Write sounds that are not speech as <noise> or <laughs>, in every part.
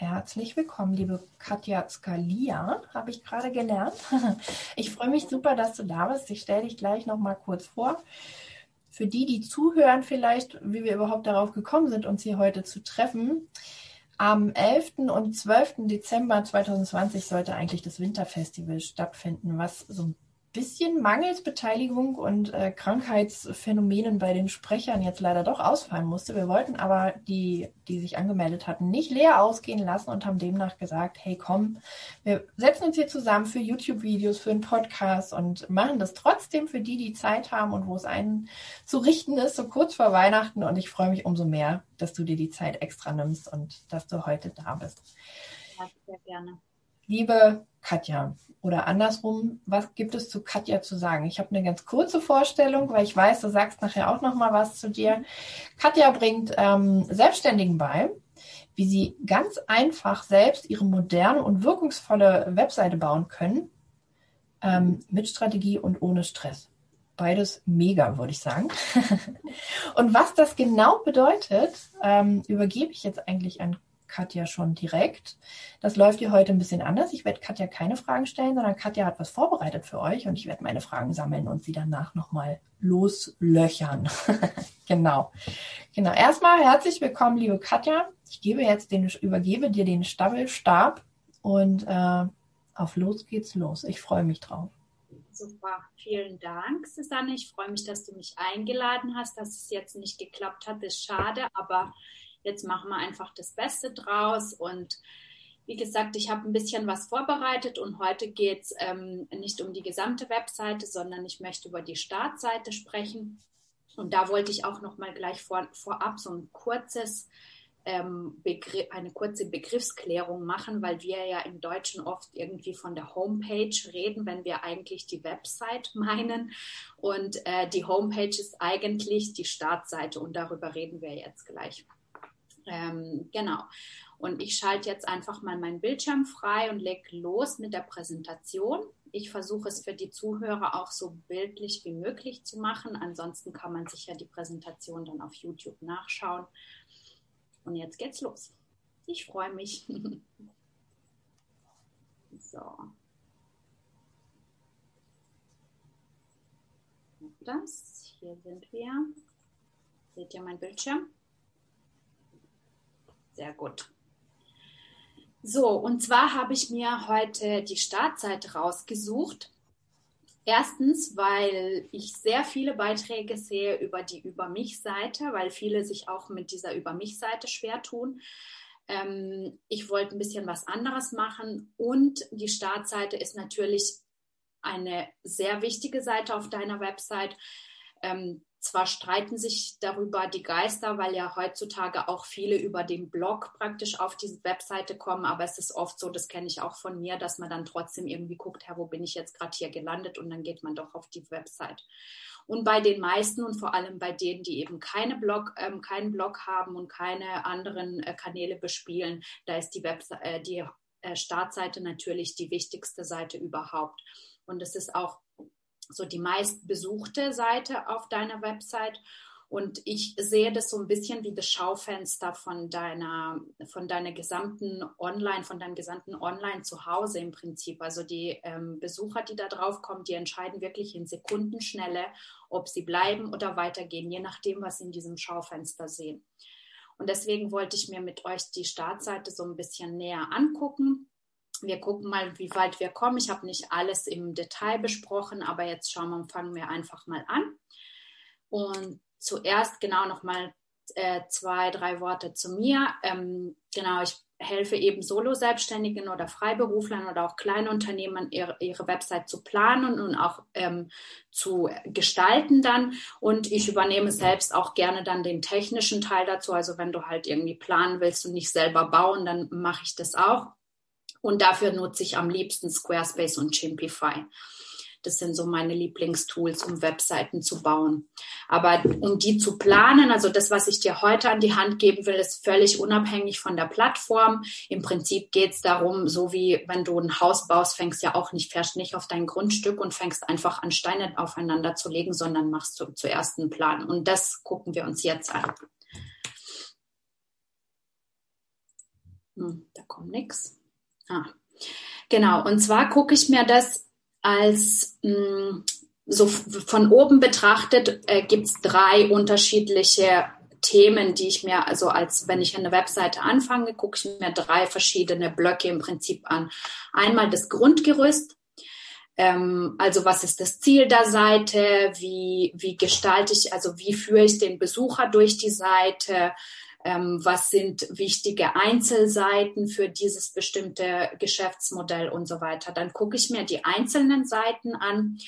Herzlich willkommen, liebe Katja Skalia, habe ich gerade gelernt. <laughs> Ich freue mich super, dass du da bist. Ich stelle dich gleich noch mal kurz vor. Für die, die zuhören, vielleicht, wie wir überhaupt darauf gekommen sind, uns hier heute zu treffen. Am 11. und 12. Dezember 2020 sollte eigentlich das Winterfestival stattfinden, was so ein bisschen mangels Beteiligung und äh, Krankheitsphänomenen bei den Sprechern jetzt leider doch ausfallen musste. Wir wollten aber die, die sich angemeldet hatten, nicht leer ausgehen lassen und haben demnach gesagt, hey komm, wir setzen uns hier zusammen für YouTube-Videos, für einen Podcast und machen das trotzdem für die, die Zeit haben und wo es einen zu richten ist, so kurz vor Weihnachten. Und ich freue mich umso mehr, dass du dir die Zeit extra nimmst und dass du heute da bist. Ja, sehr gerne. Liebe Katja, oder andersrum, was gibt es zu Katja zu sagen? Ich habe eine ganz kurze Vorstellung, weil ich weiß, du sagst nachher auch noch mal was zu dir. Katja bringt ähm, Selbstständigen bei, wie sie ganz einfach selbst ihre moderne und wirkungsvolle Webseite bauen können, ähm, mit Strategie und ohne Stress. Beides mega, würde ich sagen. <laughs> und was das genau bedeutet, ähm, übergebe ich jetzt eigentlich an Katja schon direkt. Das läuft hier heute ein bisschen anders. Ich werde Katja keine Fragen stellen, sondern Katja hat was vorbereitet für euch und ich werde meine Fragen sammeln und sie danach nochmal loslöchern. <laughs> genau. Genau. Erstmal herzlich willkommen, liebe Katja. Ich gebe jetzt den, übergebe dir den Stammelstab und äh, auf los geht's los. Ich freue mich drauf. Super, vielen Dank, Susanne. Ich freue mich, dass du mich eingeladen hast. Dass es jetzt nicht geklappt hat, ist schade, aber jetzt machen wir einfach das Beste draus und wie gesagt, ich habe ein bisschen was vorbereitet und heute geht es ähm, nicht um die gesamte Webseite, sondern ich möchte über die Startseite sprechen. Und da wollte ich auch noch mal gleich vor, vorab so ein kurzes ähm, Begriff, eine kurze Begriffsklärung machen, weil wir ja im Deutschen oft irgendwie von der Homepage reden, wenn wir eigentlich die Website <laughs> meinen. Und äh, die Homepage ist eigentlich die Startseite und darüber reden wir jetzt gleich. Ähm, genau. Und ich schalte jetzt einfach mal meinen Bildschirm frei und lege los mit der Präsentation. Ich versuche es für die Zuhörer auch so bildlich wie möglich zu machen. Ansonsten kann man sich ja die Präsentation dann auf YouTube nachschauen. Und jetzt geht's los. Ich freue mich. <laughs> so. Das, hier sind wir. Seht ihr mein Bildschirm? Sehr gut. So, und zwar habe ich mir heute die Startseite rausgesucht. Erstens, weil ich sehr viele Beiträge sehe über die Über mich-Seite, weil viele sich auch mit dieser Über mich-Seite schwer tun. Ähm, ich wollte ein bisschen was anderes machen und die Startseite ist natürlich eine sehr wichtige Seite auf deiner Website. Ähm, zwar streiten sich darüber die Geister, weil ja heutzutage auch viele über den Blog praktisch auf diese Webseite kommen, aber es ist oft so, das kenne ich auch von mir, dass man dann trotzdem irgendwie guckt, Herr, wo bin ich jetzt gerade hier gelandet und dann geht man doch auf die Website. Und bei den meisten und vor allem bei denen, die eben keine Blog, ähm, keinen Blog haben und keine anderen äh, Kanäle bespielen, da ist die, Webse äh, die äh, Startseite natürlich die wichtigste Seite überhaupt. Und es ist auch so die meistbesuchte Seite auf deiner Website. Und ich sehe das so ein bisschen wie das Schaufenster von deiner, von deiner gesamten Online, von deinem gesamten Online zuhause im Prinzip. Also die ähm, Besucher, die da drauf kommen, die entscheiden wirklich in Sekundenschnelle, ob sie bleiben oder weitergehen, je nachdem, was sie in diesem Schaufenster sehen. Und deswegen wollte ich mir mit euch die Startseite so ein bisschen näher angucken wir gucken mal, wie weit wir kommen. Ich habe nicht alles im Detail besprochen, aber jetzt schauen wir, fangen wir einfach mal an. Und zuerst genau noch mal äh, zwei, drei Worte zu mir. Ähm, genau, ich helfe eben Solo-Selbstständigen oder Freiberuflern oder auch Kleinunternehmen, ihre, ihre Website zu planen und auch ähm, zu gestalten dann. Und ich übernehme selbst auch gerne dann den technischen Teil dazu. Also wenn du halt irgendwie planen willst und nicht selber bauen, dann mache ich das auch. Und dafür nutze ich am liebsten Squarespace und Chimpify. Das sind so meine Lieblingstools, um Webseiten zu bauen. Aber um die zu planen, also das, was ich dir heute an die Hand geben will, ist völlig unabhängig von der Plattform. Im Prinzip geht es darum, so wie wenn du ein Haus baust, fängst ja auch nicht, fährst nicht auf dein Grundstück und fängst einfach an Steine aufeinander zu legen, sondern machst du zuerst einen Plan. Und das gucken wir uns jetzt an. Hm, da kommt nichts. Ah. Genau, und zwar gucke ich mir das als mh, hm, so von oben betrachtet, äh, gibt es drei unterschiedliche Themen, die ich mir, also als wenn ich eine Webseite anfange, gucke ich mir drei verschiedene Blöcke im Prinzip an. Einmal das Grundgerüst, ähm, also was ist das Ziel der Seite, wie, wie gestalte ich, also wie führe ich den Besucher durch die Seite, ähm, was sind wichtige Einzelseiten für dieses bestimmte Geschäftsmodell und so weiter. Dann gucke ich mir die einzelnen Seiten an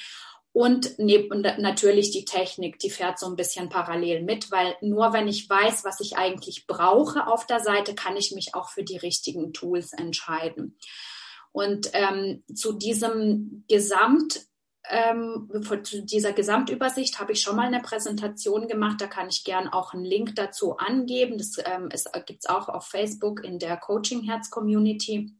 und natürlich die Technik, die fährt so ein bisschen parallel mit, weil nur wenn ich weiß, was ich eigentlich brauche auf der Seite, kann ich mich auch für die richtigen Tools entscheiden. Und ähm, zu diesem Gesamt ähm, zu dieser Gesamtübersicht habe ich schon mal eine Präsentation gemacht. Da kann ich gern auch einen Link dazu angeben. Das ähm, gibt es auch auf Facebook in der Coaching Herz Community.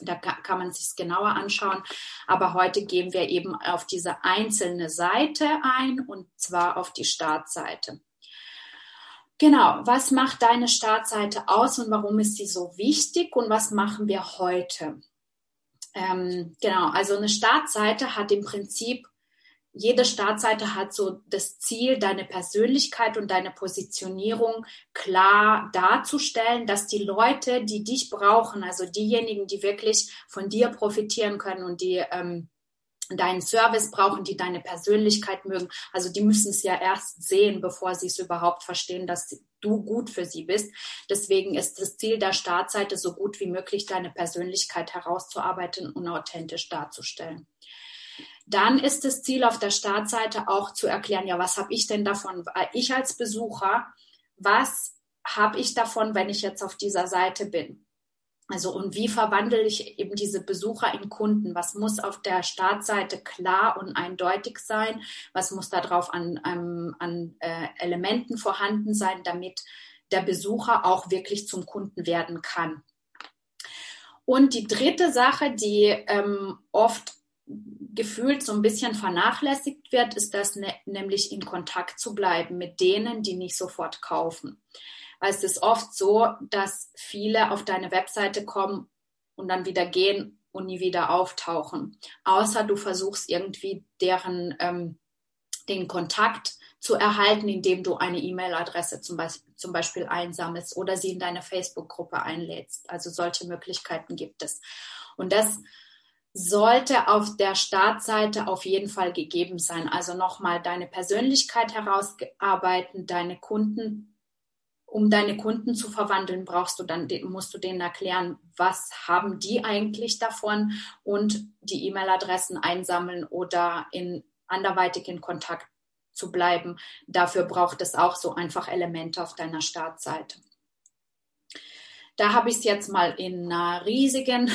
Da kann man sich genauer anschauen. Aber heute gehen wir eben auf diese einzelne Seite ein und zwar auf die Startseite. Genau, was macht deine Startseite aus und warum ist sie so wichtig und was machen wir heute? Ähm, genau, also eine Startseite hat im Prinzip jede Startseite hat so das Ziel, deine Persönlichkeit und deine Positionierung klar darzustellen, dass die Leute, die dich brauchen, also diejenigen, die wirklich von dir profitieren können und die ähm, deinen Service brauchen, die deine Persönlichkeit mögen, also die müssen es ja erst sehen, bevor sie es überhaupt verstehen, dass du gut für sie bist. Deswegen ist das Ziel der Startseite, so gut wie möglich deine Persönlichkeit herauszuarbeiten und authentisch darzustellen. Dann ist das Ziel auf der Startseite auch zu erklären, ja, was habe ich denn davon? Ich als Besucher, was habe ich davon, wenn ich jetzt auf dieser Seite bin? Also und wie verwandle ich eben diese Besucher in Kunden? Was muss auf der Startseite klar und eindeutig sein? Was muss da drauf an, an, an äh, Elementen vorhanden sein, damit der Besucher auch wirklich zum Kunden werden kann? Und die dritte Sache, die ähm, oft gefühlt so ein bisschen vernachlässigt wird, ist das ne, nämlich in Kontakt zu bleiben mit denen, die nicht sofort kaufen. Weil es ist oft so, dass viele auf deine Webseite kommen und dann wieder gehen und nie wieder auftauchen. Außer du versuchst irgendwie deren ähm, den Kontakt zu erhalten, indem du eine E-Mail-Adresse zum, Be zum Beispiel einsammelst oder sie in deine Facebook-Gruppe einlädst. Also solche Möglichkeiten gibt es. Und das sollte auf der Startseite auf jeden Fall gegeben sein. Also nochmal deine Persönlichkeit herausarbeiten, deine Kunden, um deine Kunden zu verwandeln, brauchst du dann, musst du denen erklären, was haben die eigentlich davon und die E-Mail-Adressen einsammeln oder in anderweitig in Kontakt zu bleiben. Dafür braucht es auch so einfach Elemente auf deiner Startseite. Da habe ich es jetzt mal in einer riesigen,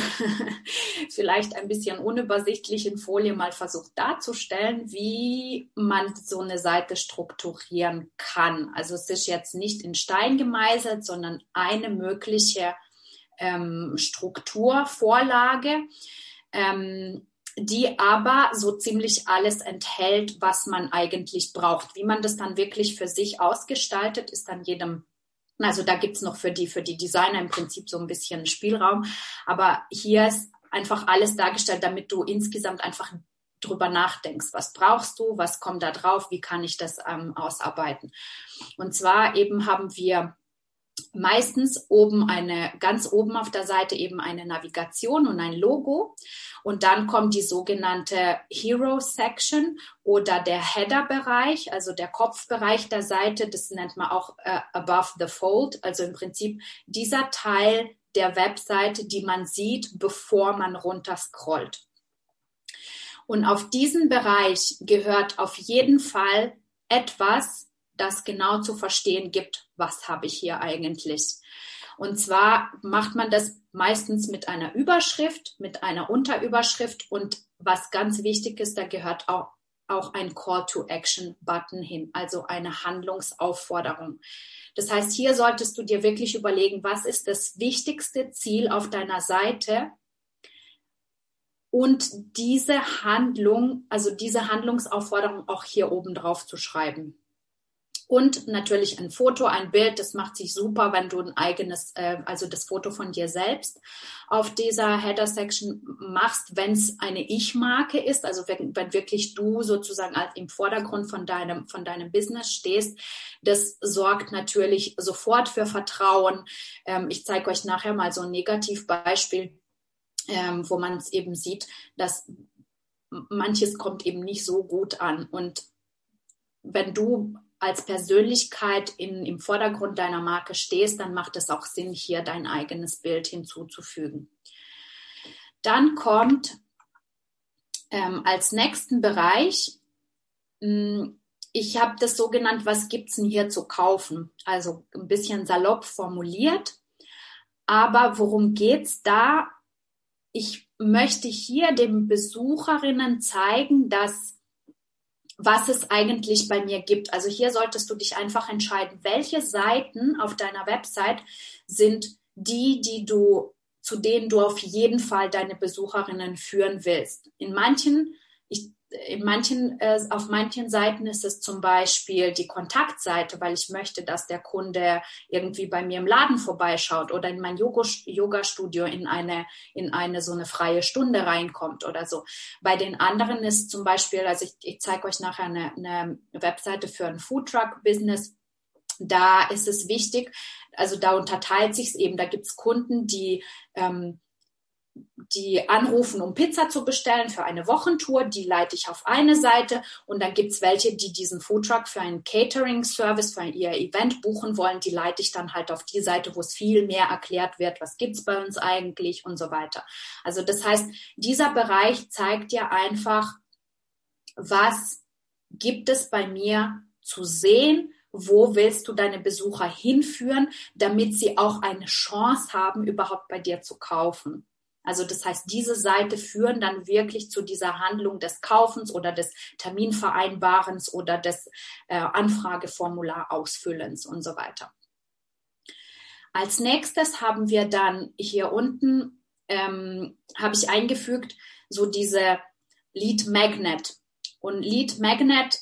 <laughs> vielleicht ein bisschen unübersichtlichen Folie mal versucht darzustellen, wie man so eine Seite strukturieren kann. Also es ist jetzt nicht in Stein gemeißelt, sondern eine mögliche ähm, Strukturvorlage. Ähm, die aber so ziemlich alles enthält, was man eigentlich braucht. Wie man das dann wirklich für sich ausgestaltet, ist dann jedem also da gibt's noch für die, für die Designer im Prinzip so ein bisschen Spielraum. Aber hier ist einfach alles dargestellt, damit du insgesamt einfach drüber nachdenkst. Was brauchst du? Was kommt da drauf? Wie kann ich das ähm, ausarbeiten? Und zwar eben haben wir meistens oben eine, ganz oben auf der Seite eben eine Navigation und ein Logo. Und dann kommt die sogenannte Hero Section oder der Header-Bereich, also der Kopfbereich der Seite. Das nennt man auch äh, Above the Fold. Also im Prinzip dieser Teil der Webseite, die man sieht, bevor man runter scrollt. Und auf diesen Bereich gehört auf jeden Fall etwas, das genau zu verstehen gibt, was habe ich hier eigentlich. Und zwar macht man das meistens mit einer Überschrift, mit einer Unterüberschrift und was ganz wichtig ist, da gehört auch, auch ein Call to Action Button hin, also eine Handlungsaufforderung. Das heißt, hier solltest du dir wirklich überlegen, was ist das wichtigste Ziel auf deiner Seite und diese Handlung, also diese Handlungsaufforderung auch hier oben drauf zu schreiben. Und natürlich ein Foto, ein Bild, das macht sich super, wenn du ein eigenes, äh, also das Foto von dir selbst auf dieser Header-Section machst, wenn es eine Ich-Marke ist, also wenn, wenn wirklich du sozusagen im Vordergrund von deinem, von deinem Business stehst. Das sorgt natürlich sofort für Vertrauen. Ähm, ich zeige euch nachher mal so ein Negativbeispiel, ähm, wo man es eben sieht, dass manches kommt eben nicht so gut an. Und wenn du als Persönlichkeit in, im Vordergrund deiner Marke stehst, dann macht es auch Sinn, hier dein eigenes Bild hinzuzufügen. Dann kommt ähm, als nächsten Bereich, mh, hm, ich habe das so genannt, was gibt's denn hier zu kaufen? Also ein bisschen salopp formuliert. Aber worum geht's da? Ich möchte hier den Besucherinnen zeigen, dass was es eigentlich bei mir gibt. Also hier solltest du dich einfach entscheiden, welche Seiten auf deiner Website sind die, die du, zu denen du auf jeden Fall deine Besucherinnen führen willst. In manchen, ich in manchen, äh, auf manchen Seiten ist es zum Beispiel die Kontaktseite, weil ich möchte, dass der Kunde irgendwie bei mir im Laden vorbeischaut oder in mein Yoga-Studio in eine, in eine so eine freie Stunde reinkommt oder so. Bei den anderen ist zum Beispiel, also ich, ich zeige euch nachher eine, eine Webseite für ein Foodtruck-Business. Da ist es wichtig, also da unterteilt sich es eben, da gibt es Kunden, die ähm, die anrufen, um Pizza zu bestellen für eine Wochentour, die leite ich auf eine Seite und dann gibt es welche, die diesen Foodtruck für einen Catering-Service, für ihr Event buchen wollen, die leite ich dann halt auf die Seite, wo es viel mehr erklärt wird, was gibt es bei uns eigentlich und so weiter. Also das heißt, dieser Bereich zeigt dir einfach, was gibt es bei mir zu sehen, wo willst du deine Besucher hinführen, damit sie auch eine Chance haben, überhaupt bei dir zu kaufen. Also das heißt, diese Seite führen dann wirklich zu dieser Handlung des Kaufens oder des Terminvereinbarens oder des äh, Anfrageformular ausfüllens und so weiter. Als nächstes haben wir dann hier unten, ähm, habe ich eingefügt, so diese Lead Magnet. Und Lead Magnet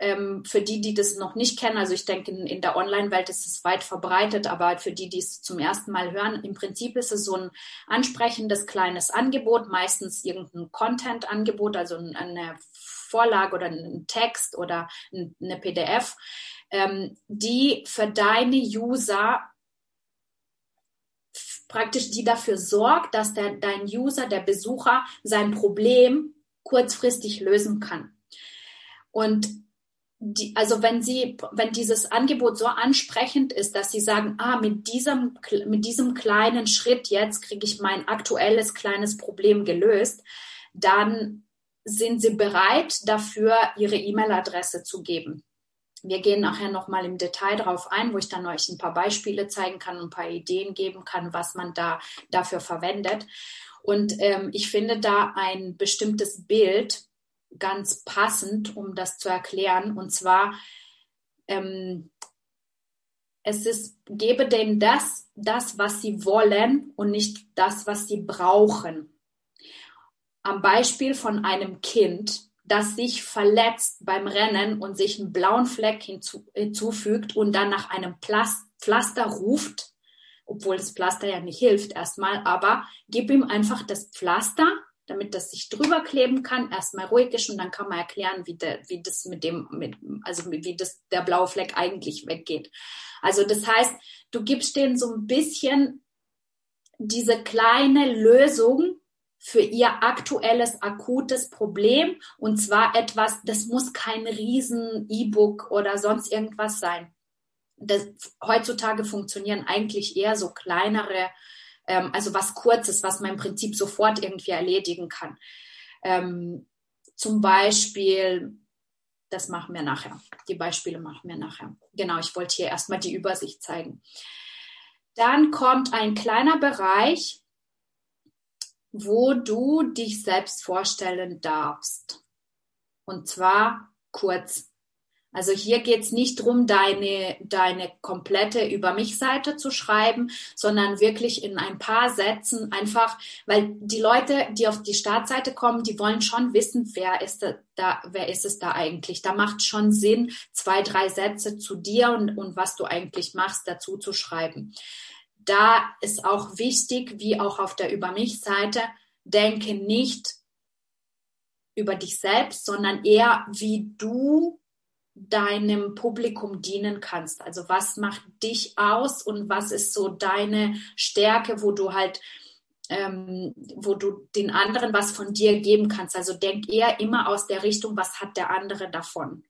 ähm, für die, die das noch nicht kennen, also ich denke, in, in der Online-Welt ist es weit verbreitet, aber für die, die es zum ersten Mal hören, im Prinzip ist es so ein ansprechendes kleines Angebot, meistens irgendein Content-Angebot, also eine Vorlage oder ein Text oder eine PDF, ähm, die für deine User praktisch die dafür sorgt, dass der, dein User, der Besucher sein Problem kurzfristig lösen kann. Und die, also wenn Sie, wenn dieses Angebot so ansprechend ist, dass Sie sagen, ah, mit diesem, mit diesem kleinen Schritt jetzt kriege ich mein aktuelles kleines Problem gelöst, dann sind Sie bereit dafür, Ihre E-Mail-Adresse zu geben. Wir gehen nachher nochmal im Detail darauf ein, wo ich dann euch ein paar Beispiele zeigen kann und ein paar Ideen geben kann, was man da dafür verwendet. Und ähm, ich finde da ein bestimmtes Bild, ganz passend, um das zu erklären. Und zwar, ähm, es ist, gebe denen das, das, was sie wollen und nicht das, was sie brauchen. Am Beispiel von einem Kind, das sich verletzt beim Rennen und sich einen blauen Fleck hinzu, hinzufügt und dann nach einem Pflaster ruft, obwohl das Pflaster ja nicht hilft erstmal, aber gib ihm einfach das Pflaster damit das sich drüber kleben kann, erstmal ruhig ist und dann kann man erklären, wie, der, wie das mit dem, mit, also wie das, der blaue Fleck eigentlich weggeht. Also das heißt, du gibst denen so ein bisschen diese kleine Lösung für ihr aktuelles akutes Problem und zwar etwas, das muss kein riesen E-Book oder sonst irgendwas sein. Das, heutzutage funktionieren eigentlich eher so kleinere ähm, also was Kurzes, was man im Prinzip sofort irgendwie erledigen kann. Ähm, zum Beispiel, das machen wir nachher. Die Beispiele machen wir nachher. Genau, ich wollte hier erstmal die Übersicht zeigen. Dann kommt ein kleiner Bereich, wo du dich selbst vorstellen darfst. Und zwar kurz. Also hier geht es nicht darum, deine, deine komplette Über mich-Seite zu schreiben, sondern wirklich in ein paar Sätzen einfach, weil die Leute, die auf die Startseite kommen, die wollen schon wissen, wer ist da, wer ist es da eigentlich. Da macht schon Sinn, zwei, drei Sätze zu dir und, und was du eigentlich machst, dazu zu schreiben. Da ist auch wichtig, wie auch auf der Über mich-Seite, denke nicht über dich selbst, sondern eher, wie du deinem Publikum dienen kannst. Also was macht dich aus und was ist so deine Stärke, wo du halt, ähm, wo du den anderen was von dir geben kannst. Also denk eher immer aus der Richtung, was hat der andere davon.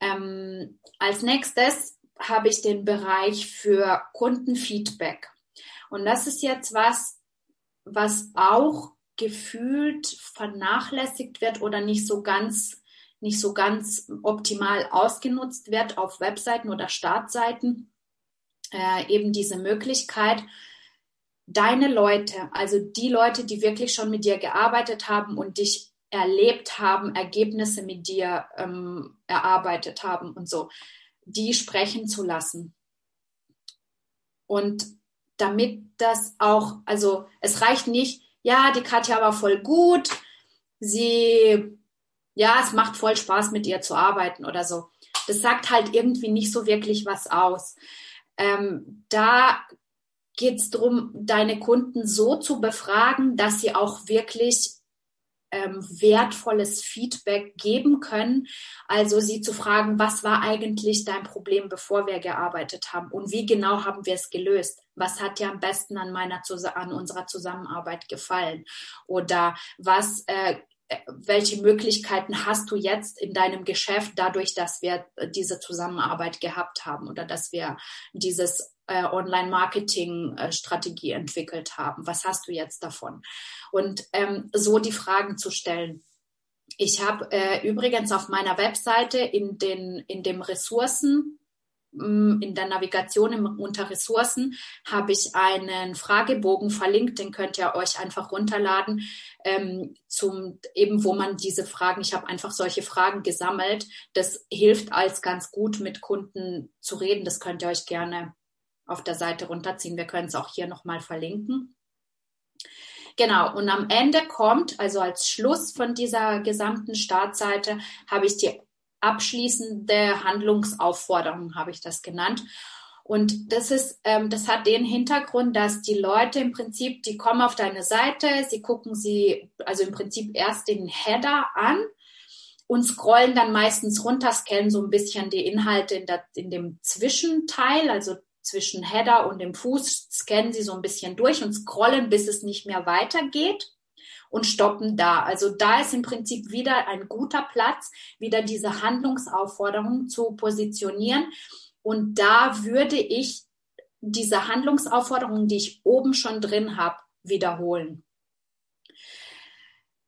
Ähm, als nächstes habe ich den Bereich für Kundenfeedback. Und das ist jetzt was, was auch gefühlt vernachlässigt wird oder nicht so ganz nicht so ganz optimal ausgenutzt wird auf Webseiten oder Startseiten, äh, eben diese Möglichkeit, deine Leute, also die Leute, die wirklich schon mit dir gearbeitet haben und dich erlebt haben, Ergebnisse mit dir ähm, erarbeitet haben und so, die sprechen zu lassen. Und damit das auch, also es reicht nicht, ja, die Katja war voll gut, sie ja, es macht voll Spaß, mit ihr zu arbeiten oder so. Das sagt halt irgendwie nicht so wirklich was aus. Ähm, da geht es darum, deine Kunden so zu befragen, dass sie auch wirklich ähm, wertvolles Feedback geben können. Also sie zu fragen, was war eigentlich dein Problem, bevor wir gearbeitet haben und wie genau haben wir es gelöst? Was hat dir am besten an meiner an unserer Zusammenarbeit gefallen? Oder was äh, welche Möglichkeiten hast du jetzt in deinem Geschäft dadurch, dass wir diese Zusammenarbeit gehabt haben oder dass wir dieses äh, Online-Marketing-Strategie entwickelt haben? Was hast du jetzt davon? Und ähm, so die Fragen zu stellen. Ich habe äh, übrigens auf meiner Webseite in, den, in dem Ressourcen in der Navigation im, unter Ressourcen habe ich einen Fragebogen verlinkt, den könnt ihr euch einfach runterladen, ähm, zum eben, wo man diese Fragen, ich habe einfach solche Fragen gesammelt. Das hilft als ganz gut mit Kunden zu reden. Das könnt ihr euch gerne auf der Seite runterziehen. Wir können es auch hier nochmal verlinken. Genau, und am Ende kommt, also als Schluss von dieser gesamten Startseite, habe ich die abschließende Handlungsaufforderung, habe ich das genannt. Und das ist, ähm, das hat den Hintergrund, dass die Leute im Prinzip, die kommen auf deine Seite, sie gucken sie, also im Prinzip erst den Header an und scrollen dann meistens runter, scannen so ein bisschen die Inhalte in, der, in dem Zwischenteil, also zwischen Header und dem Fuß, scannen sie so ein bisschen durch und scrollen, bis es nicht mehr weitergeht und stoppen da. Also da ist im Prinzip wieder ein guter Platz, wieder diese Handlungsaufforderung zu positionieren. Und da würde ich diese Handlungsaufforderung, die ich oben schon drin habe, wiederholen.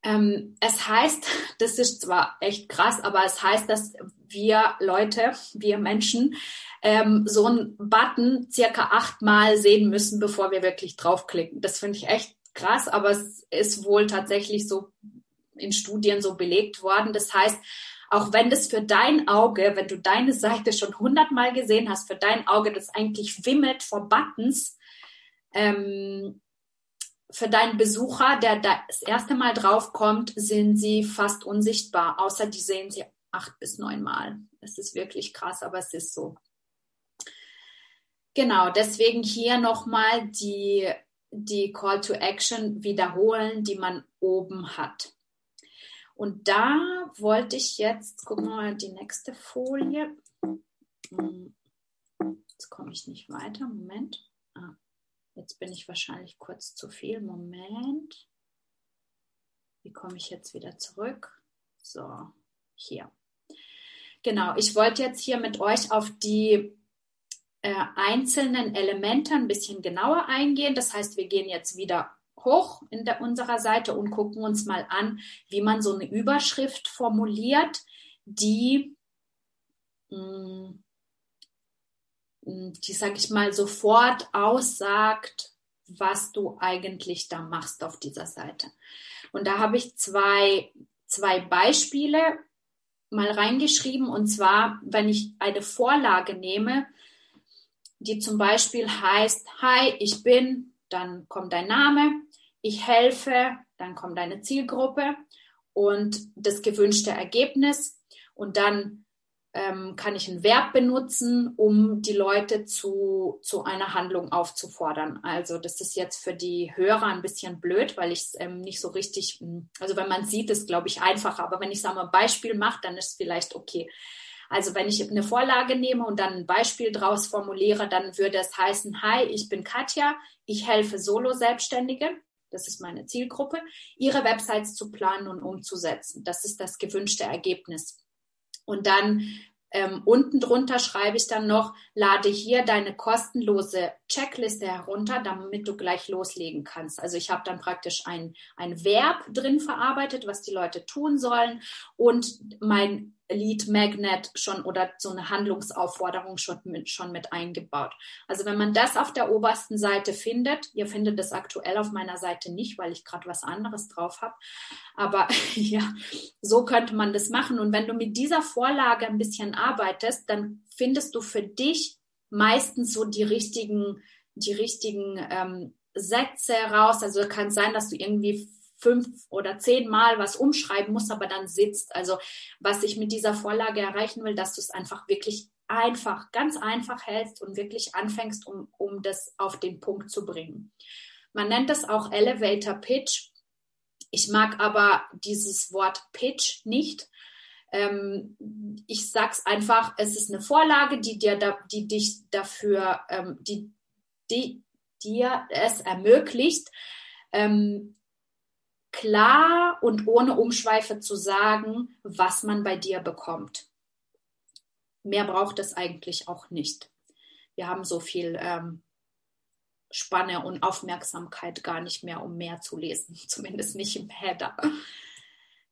Ähm, es heißt, <laughs> das ist zwar echt krass, aber es heißt, dass wir Leute, wir Menschen, ähm, so einen Button circa achtmal sehen müssen, bevor wir wirklich draufklicken. Das finde ich echt krass, aber es ist wohl tatsächlich so in Studien so belegt worden. Das heißt, auch wenn das für dein Auge, wenn du deine Seite schon hundertmal gesehen hast, für dein Auge das eigentlich wimmelt vor Buttons, ähm, für deinen Besucher, der das erste Mal draufkommt, sind sie fast unsichtbar, außer die sehen sie acht bis neun Mal. Es ist wirklich krass, aber es ist so. Genau, deswegen hier nochmal die die Call to Action wiederholen, die man oben hat. Und da wollte ich jetzt, gucken wir mal die nächste Folie. Hm, jetzt komme ich nicht weiter. Moment. Ah, jetzt bin ich wahrscheinlich kurz zu viel. Moment. Wie komme ich jetzt wieder zurück? So, hier. Genau, ich wollte jetzt hier mit euch auf die äh, einzelnen Elemente ein bisschen genauer eingehen. Das heißt, wir gehen jetzt wieder hoch in der, unserer Seite und gucken uns mal an, wie man so eine Überschrift formuliert, die, mh, hm, die sage ich mal, sofort aussagt, was du eigentlich da machst auf dieser Seite. Und da habe ich zwei, zwei Beispiele mal reingeschrieben und zwar, wenn ich eine Vorlage nehme, die zum Beispiel heißt, hi, ich bin, dann kommt dein Name, ich helfe, dann kommt deine Zielgruppe und das gewünschte Ergebnis und dann ähm, kann ich ein Verb benutzen, um die Leute zu, zu einer Handlung aufzufordern. Also das ist jetzt für die Hörer ein bisschen blöd, weil ich es ähm, nicht so richtig, hm, also wenn man sieht, ist glaube ich einfacher, aber wenn ich sage mal Beispiel mache, dann ist es vielleicht okay. Also wenn ich eine Vorlage nehme und dann ein Beispiel draus formuliere, dann würde es heißen, hi, ich bin Katja, ich helfe Solo-Selbstständige, das ist meine Zielgruppe, ihre Websites zu planen und umzusetzen. Das ist das gewünschte Ergebnis. Und dann ähm, unten drunter schreibe ich dann noch, lade hier deine kostenlose Checkliste herunter, damit du gleich loslegen kannst. Also ich habe dann praktisch ein, ein Verb drin verarbeitet, was die Leute tun sollen und mein Lead Magnet schon oder so eine Handlungsaufforderung schon mit, schon mit eingebaut. Also wenn man das auf der obersten Seite findet, ihr findet das aktuell auf meiner Seite nicht, weil ich gerade was anderes drauf habe, aber <laughs> ja, so könnte man das machen. Und wenn du mit dieser Vorlage ein bisschen arbeitest, dann findest du für dich meistens so die richtigen, die richtigen ähm, Sätze raus. Also kann sein, dass du irgendwie fünf oder zehnmal was umschreiben musst, aber dann sitzt. Also was ich mit dieser Vorlage erreichen will, dass du es einfach wirklich einfach, ganz einfach hältst und wirklich anfängst, um, um das auf den Punkt zu bringen. Man nennt das auch Elevator Pitch. Ich mag aber dieses Wort Pitch nicht. Ähm, ich sag's einfach, es ist eine Vorlage, die dir, da, die dich dafür, ähm, die, die dir es ermöglicht, ähm, klar und ohne Umschweife zu sagen, was man bei dir bekommt. Mehr braucht es eigentlich auch nicht. Wir haben so viel ähm, Spanne und Aufmerksamkeit gar nicht mehr, um mehr zu lesen, <laughs> zumindest nicht im Header.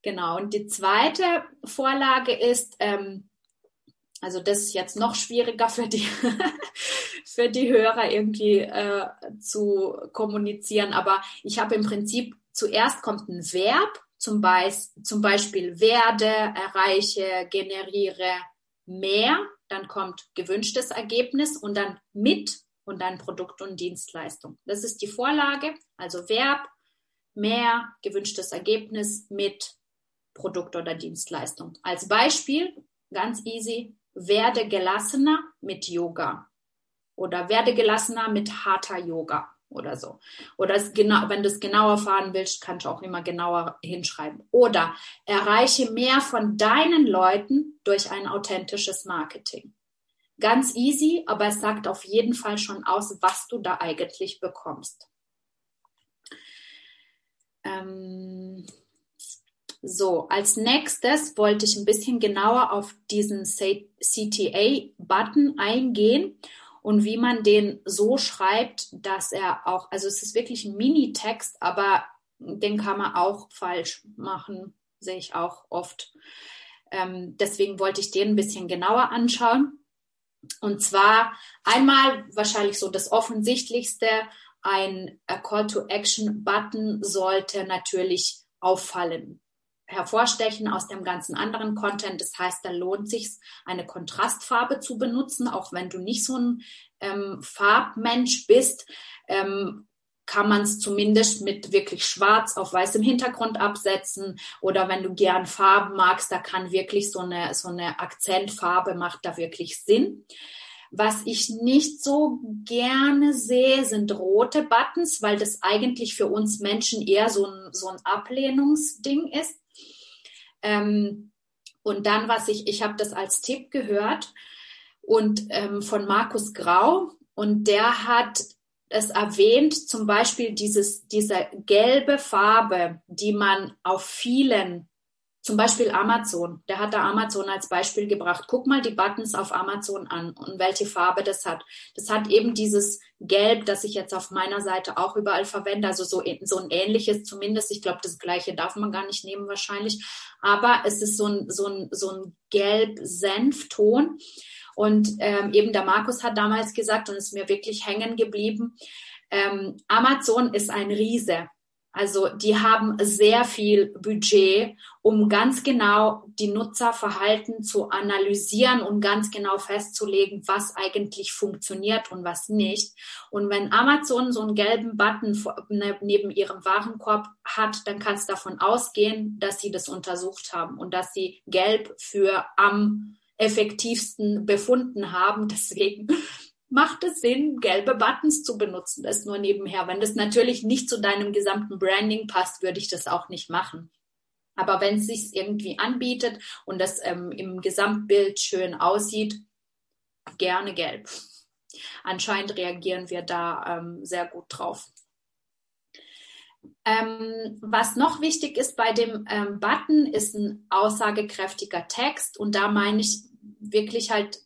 Genau, und die zweite Vorlage ist, ähm, also das ist jetzt noch schwieriger für die, <laughs> für die Hörer irgendwie äh, zu kommunizieren, aber ich habe im Prinzip zuerst kommt ein Verb, zum, Beis, zum Beispiel werde, erreiche, generiere mehr, dann kommt gewünschtes Ergebnis und dann mit und dann Produkt und Dienstleistung. Das ist die Vorlage, also Verb, mehr, gewünschtes Ergebnis mit Produkt oder Dienstleistung. Als Beispiel, ganz easy, werde gelassener mit Yoga oder werde gelassener mit harter Yoga oder so. Oder es genau, wenn du es genauer fahren willst, kannst du auch immer genauer hinschreiben. Oder erreiche mehr von deinen Leuten durch ein authentisches Marketing. Ganz easy, aber es sagt auf jeden Fall schon aus, was du da eigentlich bekommst. Ähm so, als nächstes wollte ich ein bisschen genauer auf diesen CTA-Button eingehen und wie man den so schreibt, dass er auch, also es ist wirklich ein Mini-Text, aber den kann man auch falsch machen, sehe ich auch oft. Ähm, deswegen wollte ich den ein bisschen genauer anschauen. Und zwar einmal wahrscheinlich so das Offensichtlichste, ein Call to Action Button sollte natürlich auffallen hervorstechen aus dem ganzen anderen Content. Das heißt, da lohnt sich eine Kontrastfarbe zu benutzen, auch wenn du nicht so ein ähm, Farbmensch bist. Ähm, kann man es zumindest mit wirklich schwarz auf weißem Hintergrund absetzen oder wenn du gern Farben magst, da kann wirklich so eine, so eine Akzentfarbe macht da wirklich Sinn. Was ich nicht so gerne sehe, sind rote Buttons, weil das eigentlich für uns Menschen eher so ein, so ein Ablehnungsding ist. Ähm, und dann, was ich, ich habe das als Tipp gehört und ähm, von Markus Grau und der hat es erwähnt, zum Beispiel dieses, diese gelbe Farbe, die man auf vielen zum Beispiel Amazon, der hat da Amazon als Beispiel gebracht. Guck mal die Buttons auf Amazon an und welche Farbe das hat. Das hat eben dieses Gelb, das ich jetzt auf meiner Seite auch überall verwende, also so, so ein ähnliches zumindest. Ich glaube, das gleiche darf man gar nicht nehmen wahrscheinlich, aber es ist so ein, so ein, so ein Gelb-Senfton. Und ähm, eben der Markus hat damals gesagt, und ist mir wirklich hängen geblieben, ähm, Amazon ist ein Riese Also die haben sehr viel Budget, um ganz genau die Nutzerverhalten zu analysieren und ganz genau festzulegen, was eigentlich funktioniert und was nicht. Und wenn Amazon so einen gelben Button ne, neben ihrem Warenkorb hat, dann kannst du davon ausgehen, dass sie das untersucht haben und dass sie gelb für am effektivsten befunden haben. <laughs> Deswegen macht es Sinn, gelbe Buttons zu benutzen. Das nur nebenher. Wenn das natürlich nicht zu deinem gesamten Branding passt, würde ich das auch nicht machen. Aber wenn es sich irgendwie anbietet und das ähm, im Gesamtbild schön aussieht, gerne gelb. Anscheinend reagieren wir da ähm, sehr gut drauf. Ähm, was noch wichtig ist bei dem ähm, Button, ist ein aussagekräftiger Text. Und da meine ich wirklich halt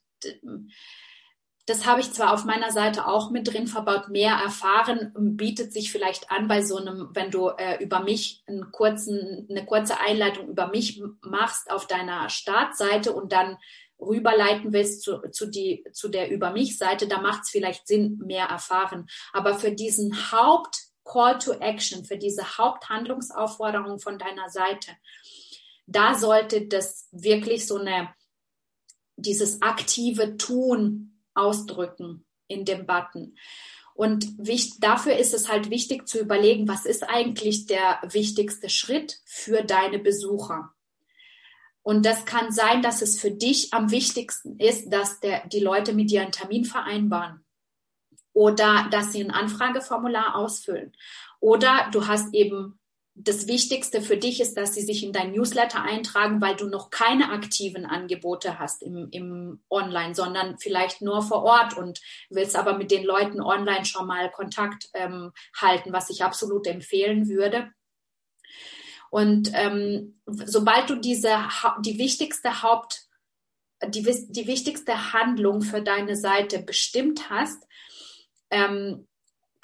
das habe ich zwar auf meiner Seite auch mit drin verbaut, mehr erfahren bietet sich vielleicht an bei so einem, wenn du äh, über mich einen kurzen, eine kurze Einleitung über mich machst auf deiner Startseite und dann rüberleiten willst zu, zu, die, zu der Über mich Seite, da macht es vielleicht Sinn, mehr erfahren. Aber für diesen Haupt Call to Action, für diese Haupthandlungsaufforderung von deiner Seite, da sollte das wirklich so eine, dieses aktive Tun ausdrücken in dem Button. Und dafür ist es halt wichtig zu überlegen, was ist eigentlich der wichtigste Schritt für deine Besucher. Und das kann sein, dass es für dich am wichtigsten ist, dass der, die Leute mit dir einen Termin vereinbaren oder dass sie ein Anfrageformular ausfüllen oder du hast eben das Wichtigste für dich ist, dass sie sich in dein Newsletter eintragen, weil du noch keine aktiven Angebote hast im, im Online, sondern vielleicht nur vor Ort und willst aber mit den Leuten online schon mal Kontakt ähm, halten, was ich absolut empfehlen würde. Und ähm, sobald du diese die wichtigste Haupt die, die wichtigste Handlung für deine Seite bestimmt hast, ähm,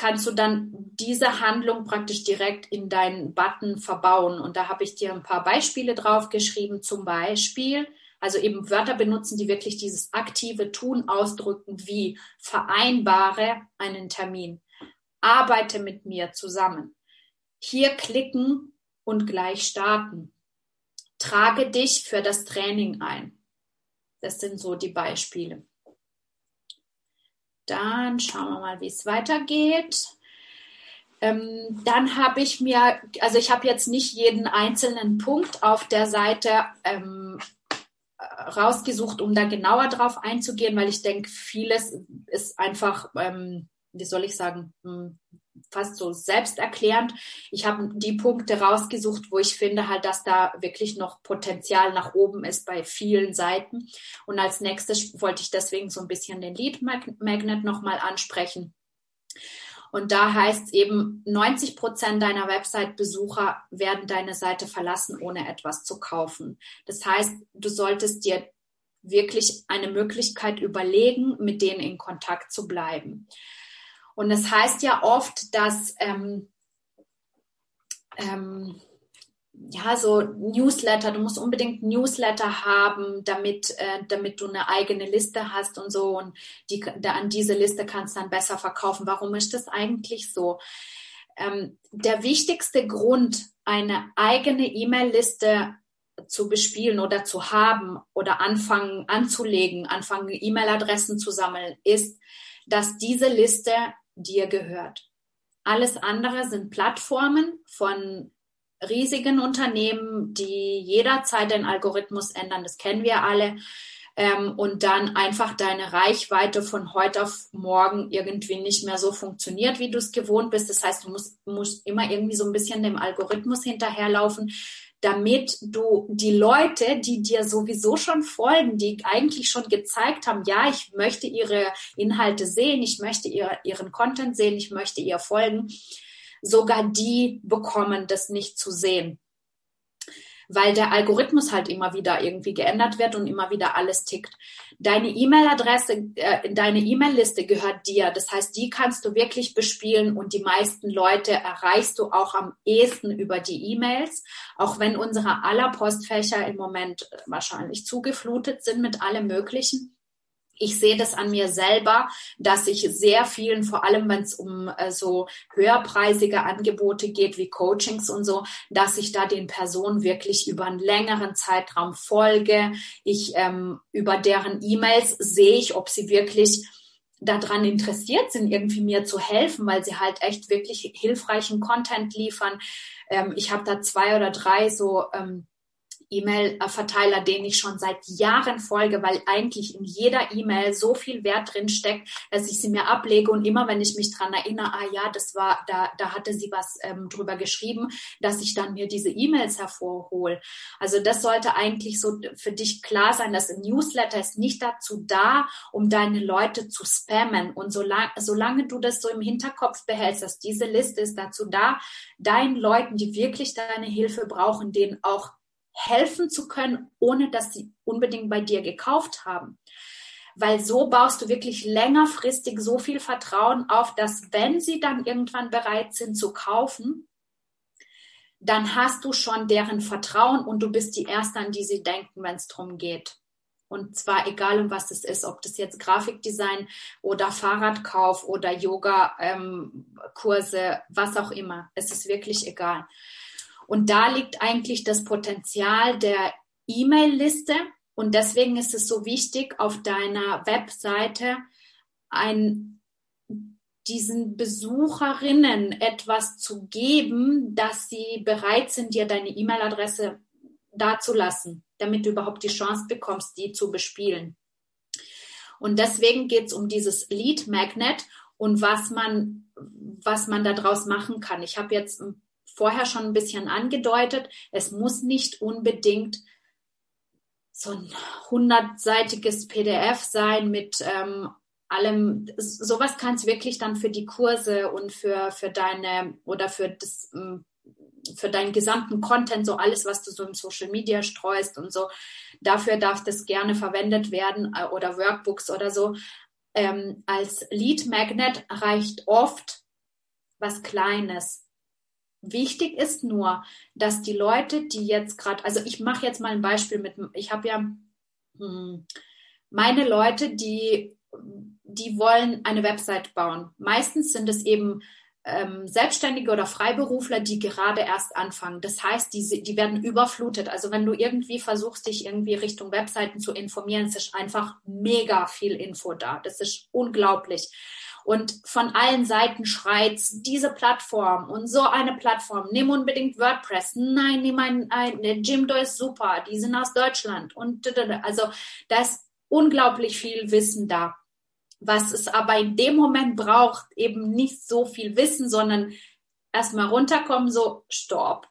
kannst du dann diese Handlung praktisch direkt in deinen Button verbauen. Und da habe ich dir ein paar Beispiele drauf geschrieben. Zum Beispiel, also eben Wörter benutzen, die wirklich dieses aktive Tun ausdrücken, wie vereinbare einen Termin, arbeite mit mir zusammen, hier klicken und gleich starten, trage dich für das Training ein. Das sind so die Beispiele. Dann schauen wir mal, wie es weitergeht. Ähm, dann habe ich mir, also ich habe jetzt nicht jeden einzelnen Punkt auf der Seite ähm, rausgesucht, um da genauer drauf einzugehen, weil ich denke, vieles ist einfach, ähm, wie soll ich sagen, hm, fast so selbsterklärend. Ich habe die Punkte rausgesucht, wo ich finde halt, dass da wirklich noch Potenzial nach oben ist bei vielen Seiten. Und als nächstes wollte ich deswegen so ein bisschen den Lead Magnet nochmal ansprechen. Und da heißt es eben, 90 Prozent deiner Website-Besucher werden deine Seite verlassen, ohne etwas zu kaufen. Das heißt, du solltest dir wirklich eine Möglichkeit überlegen, mit denen in Kontakt zu bleiben. Und es das heißt ja oft, dass ähm, ähm, ja so Newsletter, du musst unbedingt Newsletter haben, damit äh, damit du eine eigene Liste hast und so und die da, an diese Liste kannst du dann besser verkaufen. Warum ist das eigentlich so? Ähm, der wichtigste Grund, eine eigene E-Mail-Liste zu bespielen oder zu haben oder anfangen anzulegen, anfangen E-Mail-Adressen zu sammeln, ist, dass diese Liste dir gehört. Alles andere sind Plattformen von riesigen Unternehmen, die jederzeit den Algorithmus ändern. Das kennen wir alle. Ähm, und dann einfach deine Reichweite von heute auf morgen irgendwie nicht mehr so funktioniert, wie du es gewohnt bist. Das heißt, du musst, musst immer irgendwie so ein bisschen dem Algorithmus hinterherlaufen, damit du die Leute, die dir sowieso schon folgen, die eigentlich schon gezeigt haben, ja, ich möchte ihre Inhalte sehen, ich möchte ihr, ihren Content sehen, ich möchte ihr folgen, sogar die bekommen das nicht zu sehen weil der Algorithmus halt immer wieder irgendwie geändert wird und immer wieder alles tickt. Deine E-Mail-Adresse, äh, deine E-Mail-Liste gehört dir. Das heißt, die kannst du wirklich bespielen und die meisten Leute erreichst du auch am ehesten über die E-Mails, auch wenn unsere aller Postfächer im Moment wahrscheinlich zugeflutet sind mit allem Möglichen. Ich sehe das an mir selber, dass ich sehr vielen, vor allem wenn es um äh, so höherpreisige Angebote geht wie Coachings und so, dass ich da den Personen wirklich über einen längeren Zeitraum folge. Ich ähm, über deren E-Mails sehe ich, ob sie wirklich daran interessiert sind, irgendwie mir zu helfen, weil sie halt echt wirklich hilfreichen Content liefern. Ähm, ich habe da zwei oder drei so ähm, E-Mail-Verteiler, denen ich schon seit Jahren folge, weil eigentlich in jeder E-Mail so viel Wert drin steckt, dass ich sie mir ablege und immer, wenn ich mich dran erinnere, ah ja, das war, da, da hatte sie was ähm, drüber geschrieben, dass ich dann mir diese E-Mails hervorhole. Also das sollte eigentlich so für dich klar sein, dass ein Newsletter ist nicht dazu da, um deine Leute zu spammen. Und solange, solange du das so im Hinterkopf behältst, dass diese Liste ist dazu da, deinen Leuten, die wirklich deine Hilfe brauchen, denen auch helfen zu können, ohne dass sie unbedingt bei dir gekauft haben. Weil so baust du wirklich längerfristig so viel Vertrauen auf, dass wenn sie dann irgendwann bereit sind zu kaufen, dann hast du schon deren Vertrauen und du bist die Erste, an die sie denken, wenn es darum geht. Und zwar egal, um was es ist, ob das jetzt Grafikdesign oder Fahrradkauf oder Yoga-Kurse, ähm, was auch immer. Es ist wirklich egal. Und da liegt eigentlich das Potenzial der E-Mail-Liste. Und deswegen ist es so wichtig, auf deiner Webseite ein, diesen Besucherinnen etwas zu geben, dass sie bereit sind, dir deine E-Mail-Adresse dazulassen, damit du überhaupt die Chance bekommst, die zu bespielen. Und deswegen geht es um dieses Lead Magnet und was man, was man daraus machen kann. Ich habe jetzt ein vorher schon ein bisschen angedeutet, es muss nicht unbedingt so ein hundertseitiges PDF sein mit ähm, allem. Sowas kann es wirklich dann für die Kurse und für, für deine oder für das ähm, für deinen gesamten Content, so alles, was du so im Social Media streust und so. Dafür darf das gerne verwendet werden äh, oder Workbooks oder so. Ähm, als Lead Magnet reicht oft was Kleines. Wichtig ist nur, dass die Leute, die jetzt gerade, also ich mache jetzt mal ein Beispiel mit, ich habe ja hm, meine Leute, die, die wollen eine Website bauen. Meistens sind es eben ähm, Selbstständige oder Freiberufler, die gerade erst anfangen. Das heißt, die, die werden überflutet. Also wenn du irgendwie versuchst, dich irgendwie Richtung Webseiten zu informieren, es ist einfach mega viel Info da. Das ist unglaublich und von allen Seiten schreit diese Plattform und so eine Plattform. Nimm unbedingt WordPress. Nein, nimm ein, ein Jimdo ist super. Die sind aus Deutschland und also da ist unglaublich viel Wissen da. Was es aber in dem Moment braucht, eben nicht so viel Wissen, sondern erstmal runterkommen, so, stopp.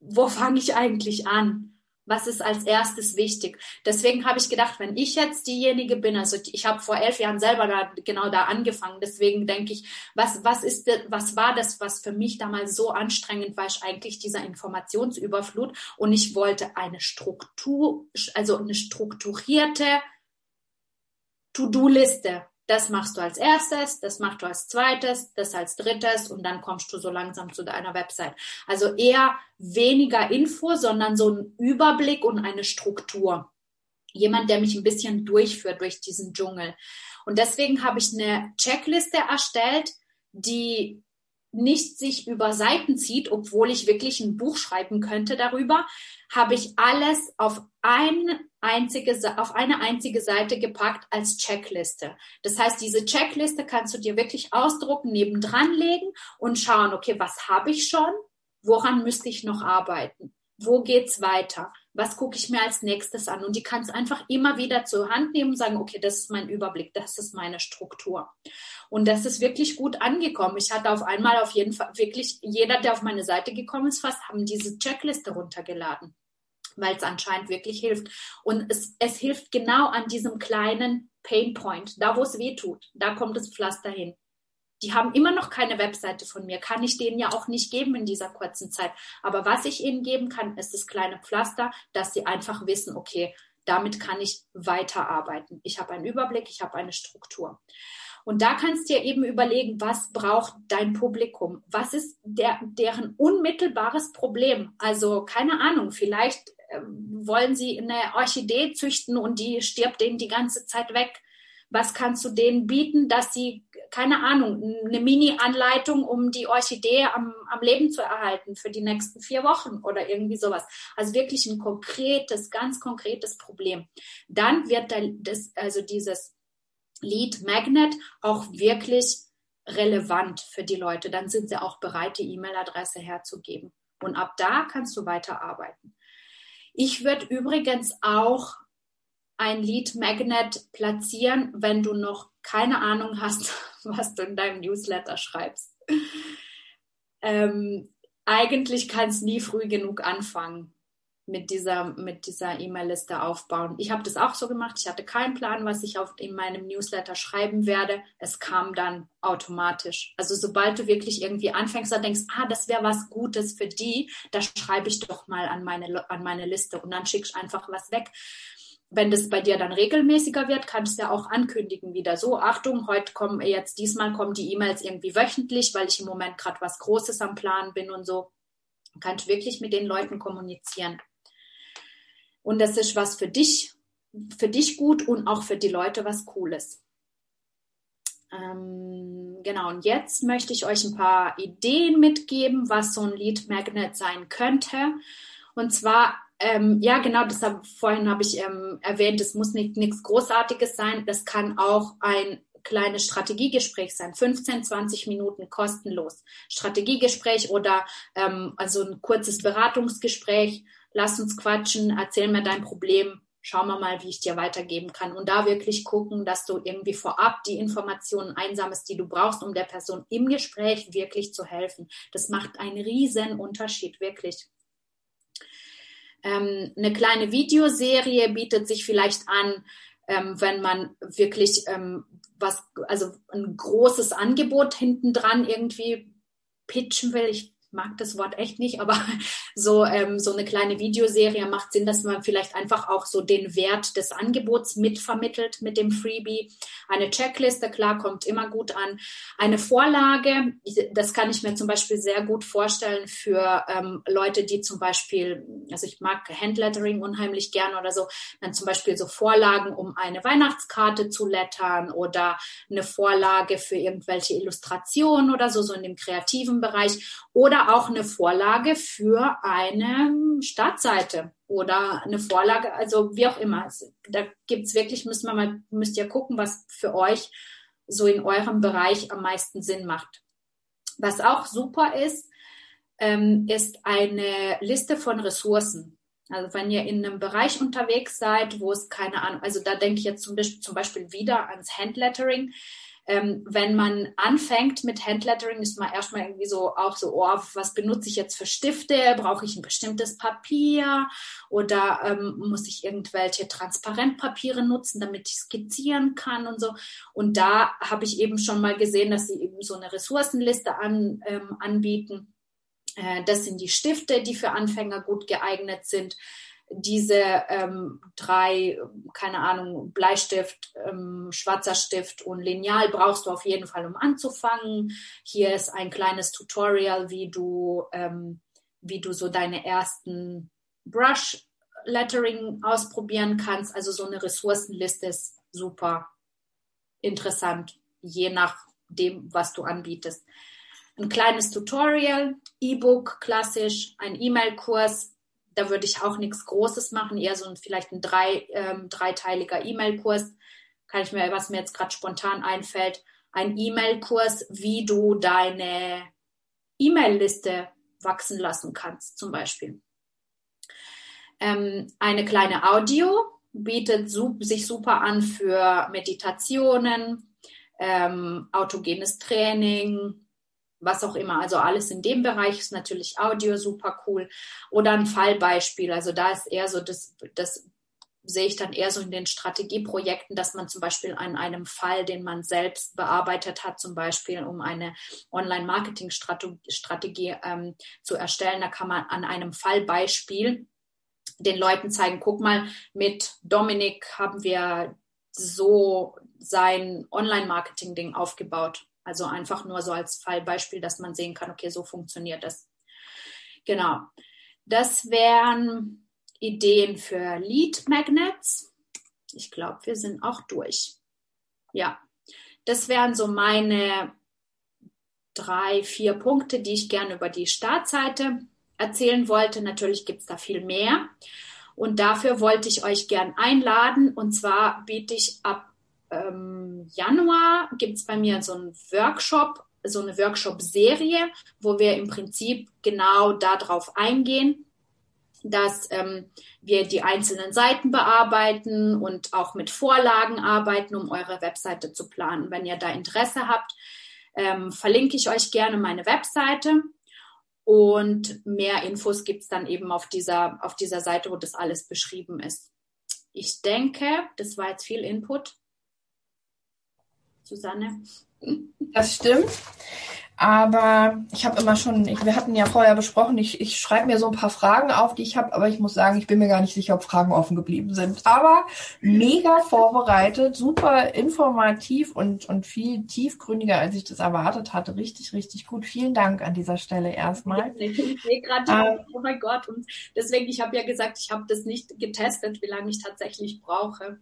Wo fange ich eigentlich an? Was ist als erstes wichtig. Deswegen habe ich gedacht, wenn ich jetzt diejenige bin, also ich habe vor elf Jahren selber da, genau da angefangen, deswegen denke ich, was, was ist, was war das, was für mich damals so anstrengend war, ich eigentlich dieser Informationsüberflut und ich wollte eine Struktur, also eine strukturierte To-Do-Liste das machst du als erstes, das machst du als zweites, das als drittes und dann kommst du so langsam zu deiner Website. Also eher weniger Info, sondern so ein Überblick und eine Struktur. Jemand, der mich ein bisschen durchführt durch diesen Dschungel. Und deswegen habe ich eine Checkliste erstellt, die nicht sich über Seiten zieht, obwohl ich wirklich ein Buch schreiben könnte darüber, habe ich alles auf ein einzige, auf eine einzige Seite gepackt als Checkliste. Das heißt, diese Checkliste kannst du dir wirklich ausdrucken, nebendran legen und schauen, okay, was habe ich schon? Woran müsste ich noch arbeiten? Wo geht's weiter? Was gucke ich mir als nächstes an? Und die kannst einfach immer wieder zur Hand nehmen und sagen, okay, das ist mein Überblick, das ist meine Struktur. Und das ist wirklich gut angekommen. Ich hatte auf einmal auf jeden Fall wirklich, jeder, der auf meine Seite gekommen ist, fast haben diese Checkliste runtergeladen weil es anscheinend wirklich hilft. Und es, es hilft genau an diesem kleinen Painpoint, da wo es weh tut, da kommt das Pflaster hin. Die haben immer noch keine Webseite von mir, kann ich denen ja auch nicht geben in dieser kurzen Zeit. Aber was ich ihnen geben kann, ist das kleine Pflaster, dass sie einfach wissen, okay, damit kann ich weiterarbeiten. Ich habe einen Überblick, ich habe eine Struktur. Und da kannst du dir eben überlegen, was braucht dein Publikum? Was ist der, deren unmittelbares Problem? Also keine Ahnung, vielleicht äh, wollen sie eine Orchidee züchten und die stirbt denen die ganze Zeit weg. Was kannst du denen bieten, dass sie, keine Ahnung, eine Mini-Anleitung, um die Orchidee am, am Leben zu erhalten für die nächsten vier Wochen oder irgendwie sowas. Also wirklich ein konkretes, ganz konkretes Problem. Dann wird das, also dieses Lead Magnet auch wirklich relevant für die Leute. Dann sind sie auch bereit, die E-Mail-Adresse herzugeben. Und ab da kannst du weiterarbeiten. Ich würde übrigens auch ein Lead Magnet platzieren, wenn du noch keine Ahnung hast, was du in deinem Newsletter schreibst. Ähm, eigentlich kann es nie früh genug anfangen mit dieser mit dieser E-Mail-Liste aufbauen. Ich habe das auch so gemacht. Ich hatte keinen Plan, was ich auf, in meinem Newsletter schreiben werde. Es kam dann automatisch. Also sobald du wirklich irgendwie anfängst, dann denkst, ah, das wäre was Gutes für die, da schreibe ich doch mal an meine an meine Liste und dann schickst einfach was weg wenn das bei dir dann regelmäßiger wird, kannst du ja auch ankündigen wieder so, Achtung, heute kommen jetzt, diesmal kommen die E-Mails irgendwie wöchentlich, weil ich im Moment gerade was Großes am Plan bin und so. Du kannst wirklich mit den Leuten kommunizieren. Und das ist was für dich, für dich gut und auch für die Leute was Cooles. Ähm, genau, und jetzt möchte ich euch ein paar Ideen mitgeben, was so ein Lead Magnet sein könnte. Und zwar ähm, ja, genau, deshalb vorhin habe ich ähm, erwähnt, es muss nicht nichts Großartiges sein. Das kann auch ein kleines Strategiegespräch sein, 15, 20 Minuten kostenlos. Strategiegespräch oder ähm, also ein kurzes Beratungsgespräch. Lass uns quatschen, erzähl mir dein Problem, schauen wir mal, wie ich dir weitergeben kann. Und da wirklich gucken, dass du irgendwie vorab die Informationen einsammelst, die du brauchst, um der Person im Gespräch wirklich zu helfen. Das macht einen riesen Unterschied, wirklich. Ähm, eine kleine Videoserie bietet sich vielleicht an, ähm, wenn man wirklich ähm, was, also ein großes Angebot hinten dran irgendwie pitchen will. Ich mag das Wort echt nicht, aber <laughs> so, ähm, so eine kleine Videoserie macht Sinn, dass man vielleicht einfach auch so den Wert des Angebots mitvermittelt mit dem Freebie. Eine Checkliste, klar, kommt immer gut an. Eine Vorlage, das kann ich mir zum Beispiel sehr gut vorstellen für ähm, Leute, die zum Beispiel, also ich mag Handlettering unheimlich gern oder so, dann zum Beispiel so Vorlagen, um eine Weihnachtskarte zu lettern oder eine Vorlage für irgendwelche Illustrationen oder so, so in dem kreativen Bereich oder auch eine Vorlage für eine Startseite oder eine Vorlage, also wie auch immer. Da gibt's wirklich, müssen wir mal, müsst ihr gucken, was für euch so in eurem Bereich am meisten Sinn macht. Was auch super ist, ähm, ist eine Liste von Ressourcen. Also wenn ihr in einem Bereich unterwegs seid, wo es keine Ahnung, also da denke ich jetzt zum Beispiel, zum Beispiel wieder ans Handlettering ähm, wenn man anfängt mit Handlettering, ist man erstmal irgendwie so auch so, oh, was benutze ich jetzt für Stifte? Brauche ich ein bestimmtes Papier? Oder ähm, muss ich irgendwelche Transparentpapiere nutzen, damit ich skizzieren kann und so? Und da habe ich eben schon mal gesehen, dass sie eben so eine Ressourcenliste an, ähm, anbieten. Äh, das sind die Stifte, die für Anfänger gut geeignet sind diese ähm, drei, keine Ahnung, Bleistift, ähm, schwarzer Stift und Lineal brauchst du auf jeden Fall, um anzufangen. Hier ist ein kleines Tutorial, wie du, ähm, wie du so deine ersten Brush Lettering ausprobieren kannst. Also so eine Ressourcenliste ist super interessant, je nachdem, was du anbietest. Ein kleines Tutorial, E-Book, klassisch, ein E-Mail-Kurs, da würde ich auch nichts Großes machen, eher so ein, vielleicht ein drei, ähm, dreiteiliger E-Mail-Kurs. Kann ich mir, was mir jetzt gerade spontan einfällt, ein E-Mail-Kurs, wie du deine E-Mail-Liste wachsen lassen kannst, zum Beispiel. Ähm, eine kleine Audio bietet sich super an für Meditationen, ähm, autogenes Training, was auch immer. Also alles in dem Bereich ist natürlich Audio super cool. Oder ein Fallbeispiel. Also da ist eher so, das, das sehe ich dann eher so in den Strategieprojekten, dass man zum Beispiel an einem Fall, den man selbst bearbeitet hat, zum Beispiel um eine Online-Marketing-Strategie ähm, zu erstellen, da kann man an einem Fallbeispiel den Leuten zeigen, guck mal, mit Dominik haben wir so sein Online-Marketing-Ding aufgebaut. Also einfach nur so als Fallbeispiel, dass man sehen kann, okay, so funktioniert das. Genau. Das wären Ideen für Lead Magnets. Ich glaube, wir sind auch durch. Ja, das wären so meine drei, vier Punkte, die ich gerne über die Startseite erzählen wollte. Natürlich gibt es da viel mehr. Und dafür wollte ich euch gern einladen. Und zwar biete ich ab ähm, Januar, gibt es bei mir so einen Workshop, so eine Workshop-Serie, wo wir im Prinzip genau darauf eingehen, dass ähm, wir die einzelnen Seiten bearbeiten und auch mit Vorlagen arbeiten, um eure Webseite zu planen. Wenn ihr da Interesse habt, ähm, verlinke ich euch gerne meine Webseite. Und mehr Infos gibt es dann eben auf dieser, auf dieser Seite, wo das alles beschrieben ist. Ich denke, das war jetzt viel Input. Susanne? Das stimmt. Aber ich habe immer schon, ich, wir hatten ja vorher besprochen, ich, ich schreibe mir so ein paar Fragen auf, die ich habe, aber ich muss sagen, ich bin mir gar nicht sicher, ob Fragen offen geblieben sind. Aber mega vorbereitet, super informativ und, und viel tiefgründiger, als ich das erwartet hatte. Richtig, richtig gut. Vielen Dank an dieser Stelle erstmal. <laughs> Ich sehe gerade, ähm, oh mein Gott. Und deswegen, ich habe ja gesagt, ich habe das nicht getestet, wie lange ich tatsächlich brauche.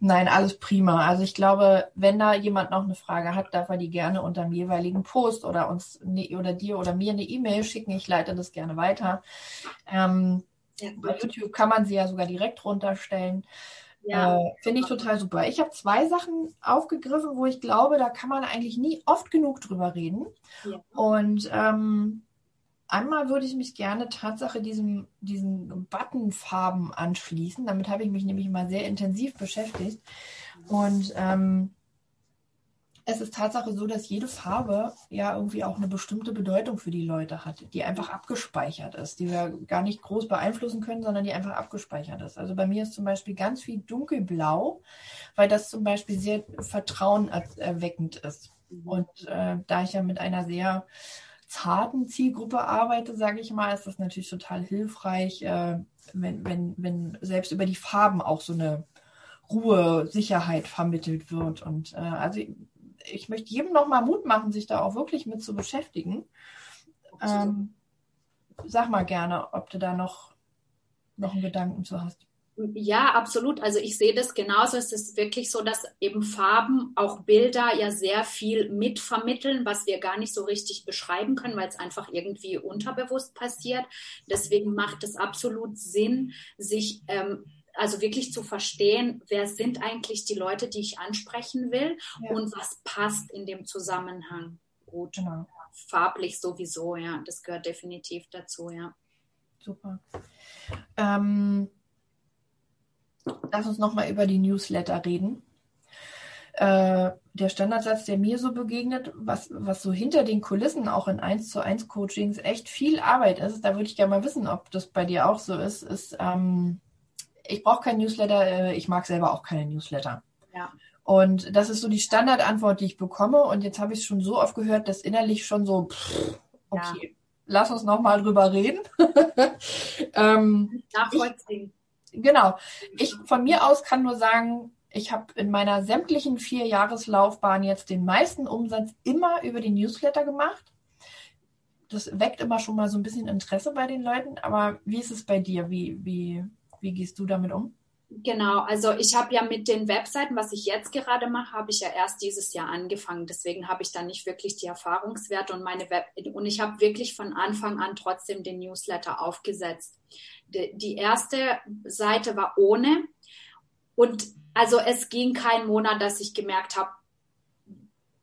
Nein, alles prima. Also ich glaube, wenn da jemand noch eine Frage hat, darf er die gerne unter dem jeweiligen Post oder uns ne, oder dir oder mir eine E-Mail schicken. Ich leite das gerne weiter. Ähm, ja, bei YouTube kann man sie ja sogar direkt runterstellen. Ja. Äh, Finde ich total super. Ich habe zwei Sachen aufgegriffen, wo ich glaube, da kann man eigentlich nie oft genug drüber reden. Ja. Und ähm, Einmal würde ich mich gerne Tatsache diesem, diesen Buttonfarben anschließen. Damit habe ich mich nämlich mal sehr intensiv beschäftigt. Und ähm, es ist Tatsache so, dass jede Farbe ja irgendwie auch eine bestimmte Bedeutung für die Leute hat, die einfach abgespeichert ist, die wir gar nicht groß beeinflussen können, sondern die einfach abgespeichert ist. Also bei mir ist zum Beispiel ganz viel dunkelblau, weil das zum Beispiel sehr vertrauenerweckend ist. Mhm. Und äh, da ich ja mit einer sehr zarten Zielgruppe arbeite, sage ich mal, ist das natürlich total hilfreich, äh, wenn, wenn, wenn selbst über die Farben auch so eine Ruhe, Sicherheit vermittelt wird. Und äh, also ich, ich möchte jedem nochmal Mut machen, sich da auch wirklich mit zu beschäftigen. Ähm, sag mal gerne, ob du da noch, noch einen Gedanken zu hast. Ja, absolut. Also ich sehe das genauso. Es ist wirklich so, dass eben Farben, auch Bilder ja sehr viel mitvermitteln, was wir gar nicht so richtig beschreiben können, weil es einfach irgendwie unterbewusst passiert. Deswegen macht es absolut Sinn, sich ähm, also wirklich zu verstehen, wer sind eigentlich die Leute, die ich ansprechen will ja. und was passt in dem Zusammenhang. Gut, genau. farblich sowieso, ja, das gehört definitiv dazu, ja. Super. Ähm lass uns nochmal über die Newsletter reden. Äh, der Standardsatz, der mir so begegnet, was, was so hinter den Kulissen auch in 1 zu 1 Coachings echt viel Arbeit ist, da würde ich gerne mal wissen, ob das bei dir auch so ist, ist, ähm, ich brauche kein Newsletter, äh, ich mag selber auch keine Newsletter. Ja. Und das ist so die Standardantwort, die ich bekomme. Und jetzt habe ich es schon so oft gehört, dass innerlich schon so, pff, okay, ja. lass uns nochmal drüber reden. <laughs> ähm, Nachvollziehen. Genau. Ich von mir aus kann nur sagen, ich habe in meiner sämtlichen vier Jahreslaufbahn jetzt den meisten Umsatz immer über die Newsletter gemacht. Das weckt immer schon mal so ein bisschen Interesse bei den Leuten. Aber wie ist es bei dir? Wie, wie, wie gehst du damit um? Genau, also ich habe ja mit den Webseiten, was ich jetzt gerade mache, habe ich ja erst dieses Jahr angefangen. Deswegen habe ich da nicht wirklich die Erfahrungswerte und meine Web und ich habe wirklich von Anfang an trotzdem den Newsletter aufgesetzt. Die, erste Seite war ohne und also es ging kein Monat, dass ich gemerkt habe,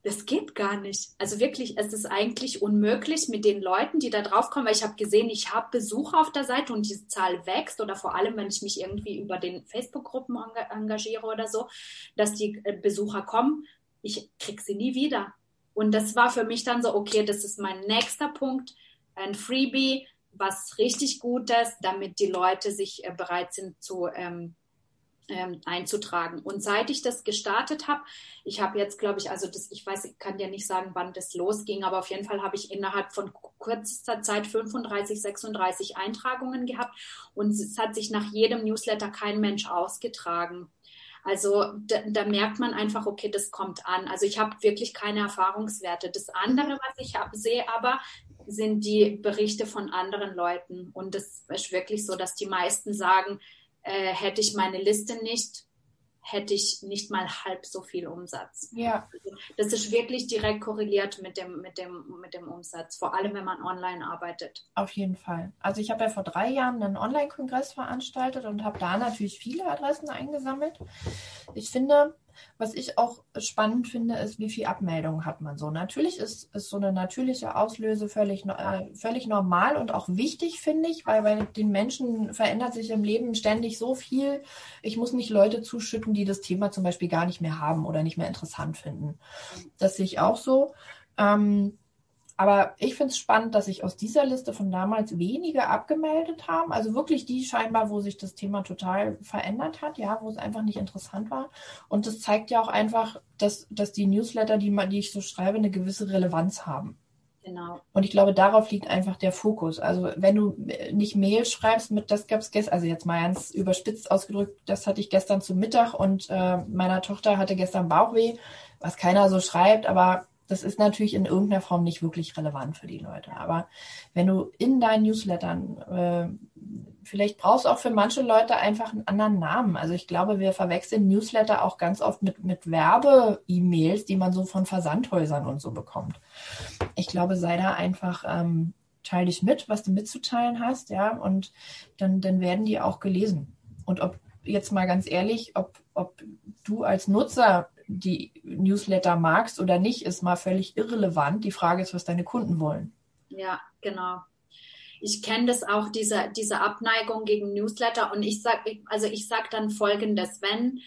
das geht gar nicht. Also wirklich, es ist eigentlich unmöglich mit den Leuten, die da drauf kommen, weil ich habe gesehen, ich habe Besucher auf der Seite und diese Zahl wächst oder vor allem, wenn ich mich irgendwie über den Facebook-Gruppen engagiere oder so, dass die äh, Besucher kommen, ich krieg sie nie wieder. Und das war für mich dann so, okay, das ist mein nächster Punkt, ein Freebie, was richtig Gutes, damit die Leute sich äh, bereit sind zu ähm, ähm, einzutragen. Und seit ich das gestartet habe, ich habe jetzt, glaube ich, also das, ich weiß, ich kann dir nicht sagen, wann das losging, aber auf jeden Fall habe ich innerhalb von kürzester Zeit 35, 36 Eintragungen gehabt und es hat sich nach jedem Newsletter kein Mensch ausgetragen. Also da, da, merkt man einfach, okay, das kommt an. Also ich habe wirklich keine Erfahrungswerte. Das andere, was ich hab, sehe, aber sind die Berichte von anderen Leuten. Und es ist wirklich so, dass die meisten sagen, äh, hätte ich meine Liste nicht, hätte ich nicht mal halb so viel Umsatz. Ja. Also das ist wirklich direkt korreliert mit dem, mit, dem, mit dem Umsatz, vor allem wenn man online arbeitet. Auf jeden Fall. Also ich habe ja vor drei Jahren einen Online-Kongress veranstaltet und habe da natürlich viele Adressen eingesammelt. Ich finde, was ich auch spannend finde, ist, wie viel Abmeldungen hat man so. Natürlich ist, ist so eine natürliche Auslöse völlig, äh, völlig normal und auch wichtig, finde ich, weil bei den Menschen verändert sich im Leben ständig so viel. Ich muss nicht Leute zuschütten, die das Thema zum Beispiel gar nicht mehr haben oder nicht mehr interessant finden. Das sehe ich auch so. Ähm, aber ich finde es spannend, dass sich aus dieser Liste von damals wenige abgemeldet haben. Also wirklich die scheinbar, wo sich das Thema total verändert hat, ja, wo es einfach nicht interessant war. Und das zeigt ja auch einfach, dass, dass die Newsletter, die, man, die ich so schreibe, eine gewisse Relevanz haben. Genau. Und ich glaube, darauf liegt einfach der Fokus. Also wenn du nicht Mail schreibst mit, das gab es gestern, also jetzt mal ganz überspitzt ausgedrückt, das hatte ich gestern zum Mittag und äh, meiner Tochter hatte gestern Bauchweh, was keiner so schreibt, aber das ist natürlich in irgendeiner Form nicht wirklich relevant für die Leute. Aber wenn du in deinen Newslettern, äh, vielleicht brauchst du auch für manche Leute einfach einen anderen Namen. Also ich glaube, wir verwechseln Newsletter auch ganz oft mit, mit Werbe-E-Mails, die man so von Versandhäusern und so bekommt. Ich glaube, sei da einfach, ähm, teile dich mit, was du mitzuteilen hast, ja, und dann, dann werden die auch gelesen. Und ob jetzt mal ganz ehrlich, ob, ob du als Nutzer die Newsletter magst oder nicht, ist mal völlig irrelevant. Die Frage ist, was deine Kunden wollen. Ja, genau. Ich kenne das auch, diese, diese Abneigung gegen Newsletter. Und ich sage, also ich sage dann folgendes, wenn,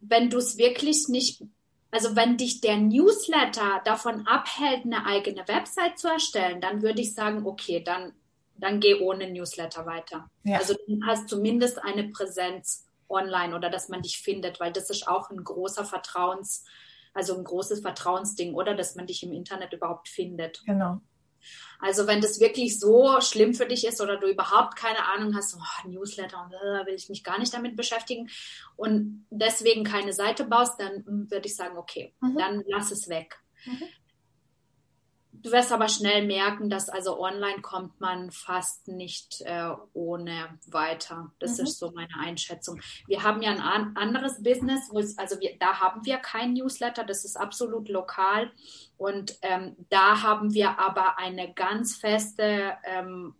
wenn du es wirklich nicht, also wenn dich der Newsletter davon abhält, eine eigene Website zu erstellen, dann würde ich sagen, okay, dann, dann geh ohne Newsletter weiter. Ja. Also du hast zumindest eine Präsenz online oder dass man dich findet, weil das ist auch ein großer Vertrauens, also ein großes Vertrauensding, oder dass man dich im Internet überhaupt findet. Genau. Also wenn das wirklich so schlimm für dich ist oder du überhaupt keine Ahnung hast, oh, Newsletter und äh, will ich mich gar nicht damit beschäftigen und deswegen keine Seite baust, dann würde ich sagen, okay, mhm. dann lass es weg. Mhm. Du wirst aber schnell merken, dass also online kommt man fast nicht äh, ohne weiter. Das mhm. ist so meine Einschätzung. Wir haben ja ein anderes Business, also wir, da haben wir kein Newsletter, das ist absolut lokal. Und ähm, da haben wir aber eine ganz feste ähm,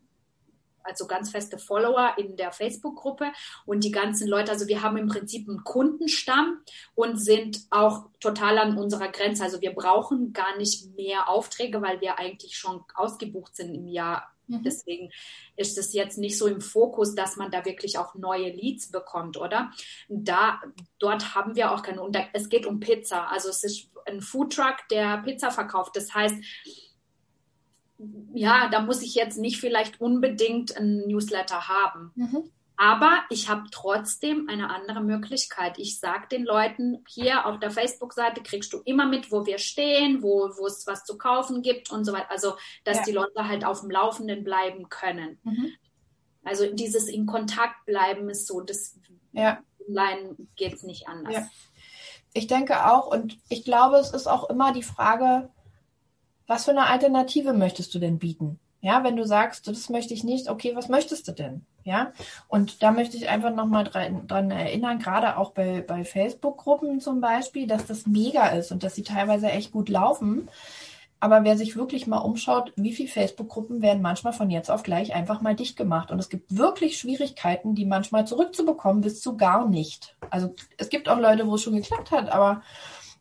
also ganz feste Follower in der Facebook-Gruppe und die ganzen Leute, also wir haben im Prinzip einen Kundenstamm und sind auch total an unserer Grenze. Also wir brauchen gar nicht mehr Aufträge, weil wir eigentlich schon ausgebucht sind im Jahr. Mhm. Deswegen ist es jetzt nicht so im Fokus, dass man da wirklich auch neue Leads bekommt, oder? Da, dort haben wir auch keine, und es geht um Pizza. Also es ist ein Foodtruck, der Pizza verkauft. Das heißt, ja, da muss ich jetzt nicht vielleicht unbedingt ein Newsletter haben. Mhm. Aber ich habe trotzdem eine andere Möglichkeit. Ich sage den Leuten, hier auf der Facebook-Seite kriegst du immer mit, wo wir stehen, wo, wo es was zu kaufen gibt und so weiter. Also, dass ja. die Leute halt auf dem Laufenden bleiben können. Mhm. Also dieses in Kontakt bleiben ist so, das ja. online geht es nicht anders. Ja. Ich denke auch und ich glaube, es ist auch immer die Frage, was für eine Alternative möchtest du denn bieten? Ja, wenn du sagst, das möchte ich nicht, okay, was möchtest du denn? Ja, und da möchte ich einfach nochmal dran, dran erinnern, gerade auch bei, bei Facebook-Gruppen zum Beispiel, dass das mega ist und dass sie teilweise echt gut laufen. Aber wer sich wirklich mal umschaut, wie viele Facebook-Gruppen werden manchmal von jetzt auf gleich einfach mal dicht gemacht. Und es gibt wirklich Schwierigkeiten, die manchmal zurückzubekommen, bis zu gar nicht. Also es gibt auch Leute, wo es schon geklappt hat, aber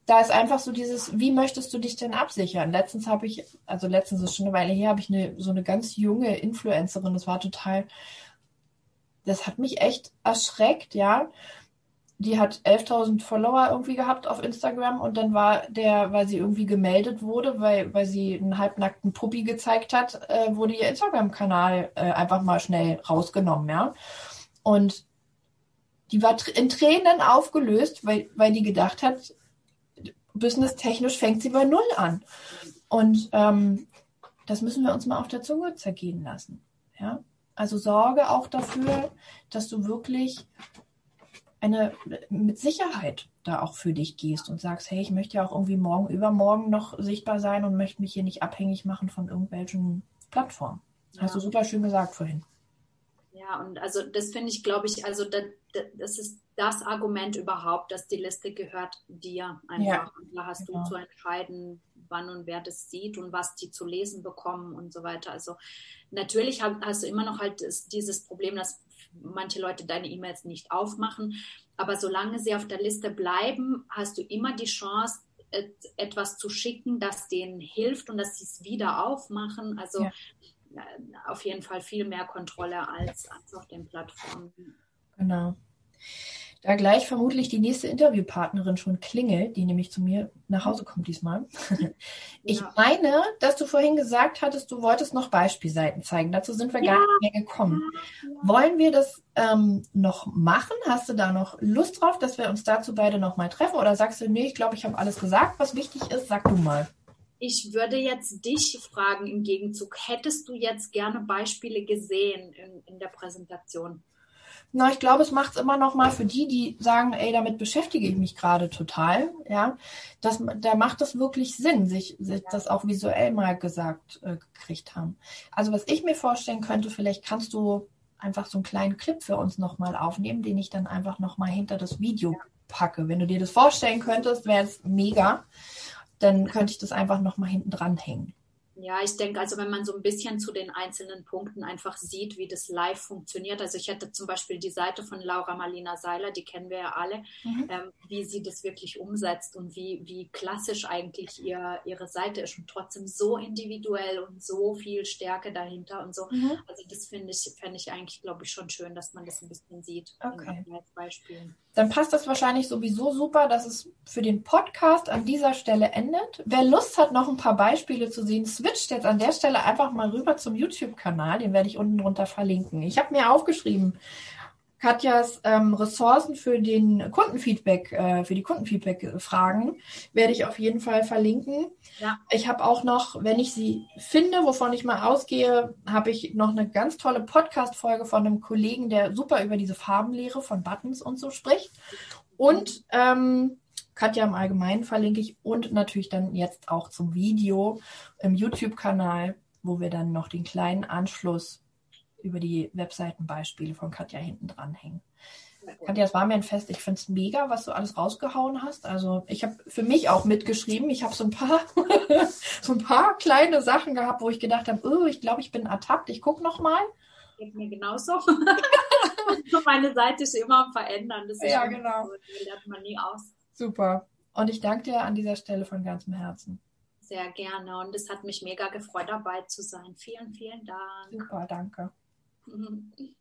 da ist einfach so dieses, wie möchtest du dich denn absichern? Letztens habe ich, also letztens ist schon eine Weile her, habe ich eine, so eine ganz junge Influencerin, das war total, das hat mich echt erschreckt, ja. Die hat 11.000 Follower irgendwie gehabt auf Instagram und dann war der, weil sie irgendwie gemeldet wurde, weil, weil sie einen halbnackten Puppi gezeigt hat, äh, wurde ihr Instagram-Kanal äh, einfach mal schnell rausgenommen, ja. Und die war in Tränen aufgelöst, weil, weil die gedacht hat, businesstechnisch fängt sie bei Null an. Und ähm, das müssen wir uns mal auf der Zunge zergehen lassen. Ja? Also sorge auch dafür, dass du wirklich eine mit Sicherheit da auch für dich gehst und sagst, hey, ich möchte ja auch irgendwie morgen, übermorgen noch sichtbar sein und möchte mich hier nicht abhängig machen von irgendwelchen Plattformen. Ja. Hast du super schön gesagt vorhin. Ja, und also das finde ich, glaube ich, also das, das, ist das Argument überhaupt, dass die Liste gehört dir einfach. Ja. Und da hast genau. du zu entscheiden, wann und wer das sieht und was die zu lesen bekommen und so weiter. Also natürlich hast du immer noch halt dieses Problem, dass manche Leute deine E-Mails nicht aufmachen. Aber solange sie auf der Liste bleiben, hast du immer die Chance, etwas zu schicken, das denen hilft und dass sie es wieder aufmachen. Also ja. Auf jeden Fall viel mehr Kontrolle als, als auf den Plattformen. Genau da gleich vermutlich die nächste Interviewpartnerin schon klingelt, die nämlich zu mir nach Hause kommt diesmal. <laughs> Ich ja. meine, dass du vorhin gesagt hattest, du wolltest noch Beispielseiten zeigen. Dazu sind wir ja. gar nicht mehr gekommen. Ja. Wollen wir das ähm, noch machen? Hast du da noch Lust drauf, dass wir uns dazu beide noch mal treffen? Oder sagst du, nee, ich glaube, ich habe alles gesagt, was wichtig ist? Sag du mal. Ich würde jetzt dich fragen im Gegenzug, hättest du jetzt gerne Beispiele gesehen in, in der Präsentation? Na, ich glaube, es macht es immer noch mal für die, die sagen, ey, damit beschäftige ich mich gerade total, ja, das, da macht es wirklich Sinn, sich, sich das auch visuell mal gesagt äh, gekriegt haben. Also was ich mir vorstellen könnte, vielleicht kannst du einfach so einen kleinen Clip für uns noch mal aufnehmen, den ich dann einfach noch mal hinter das Video packe. Wenn du dir das vorstellen könntest, wäre es mega. Dann könnte ich das einfach noch mal hinten dran hängen. Ja, ich denke, also wenn man so ein bisschen zu den einzelnen Punkten einfach sieht, wie das live funktioniert. Also ich hätte zum Beispiel die Seite von Laura Marlina Seiler, die kennen wir ja alle, mhm. ähm, wie sie das wirklich umsetzt und wie, wie klassisch eigentlich ihr, ihre Seite ist und trotzdem so individuell und so viel Stärke dahinter und so. Mhm. Also das finde ich, fände ich eigentlich, glaube ich, schon schön, dass man das ein bisschen sieht okay. in Beispielen dann passt das wahrscheinlich sowieso super, dass es für den Podcast an dieser Stelle endet. Wer Lust hat, noch ein paar Beispiele zu sehen, switcht jetzt an der Stelle einfach mal rüber zum YouTube-Kanal. Den werde ich unten drunter verlinken. Ich habe mir aufgeschrieben, Katjas ähm, Ressourcen für den Kundenfeedback, äh, für die Kundenfeedback-Fragen werde ich auf jeden Fall verlinken. Ja. Ich habe auch noch, wenn ich sie finde, wovon ich mal ausgehe, habe ich noch eine ganz tolle Podcast-Folge von einem Kollegen, der super über diese Farbenlehre von Buttons und so spricht. Und ähm, Katja im Allgemeinen verlinke ich und natürlich dann jetzt auch zum Video im YouTube-Kanal, wo wir dann noch den kleinen Anschluss über die Webseitenbeispiele von Katja hinten dranhängen. Katja, es war mir ein Fest. Ich finde es mega, was du alles rausgehauen hast. Also ich habe für mich auch mitgeschrieben. Ich habe so ein paar, <laughs> so ein paar kleine Sachen gehabt, wo ich gedacht habe, oh, ich glaube, ich bin ertappt. Ich gucke noch mal. Geht mir genauso. <laughs> Meine Seite ist immer am Verändern. Das ja, genau. So, lernt man nie aus. Super. Und ich danke dir an dieser Stelle von ganzem Herzen. Sehr gerne. Und es hat mich mega gefreut, dabei zu sein. Vielen, vielen Dank. Super, danke. 嗯。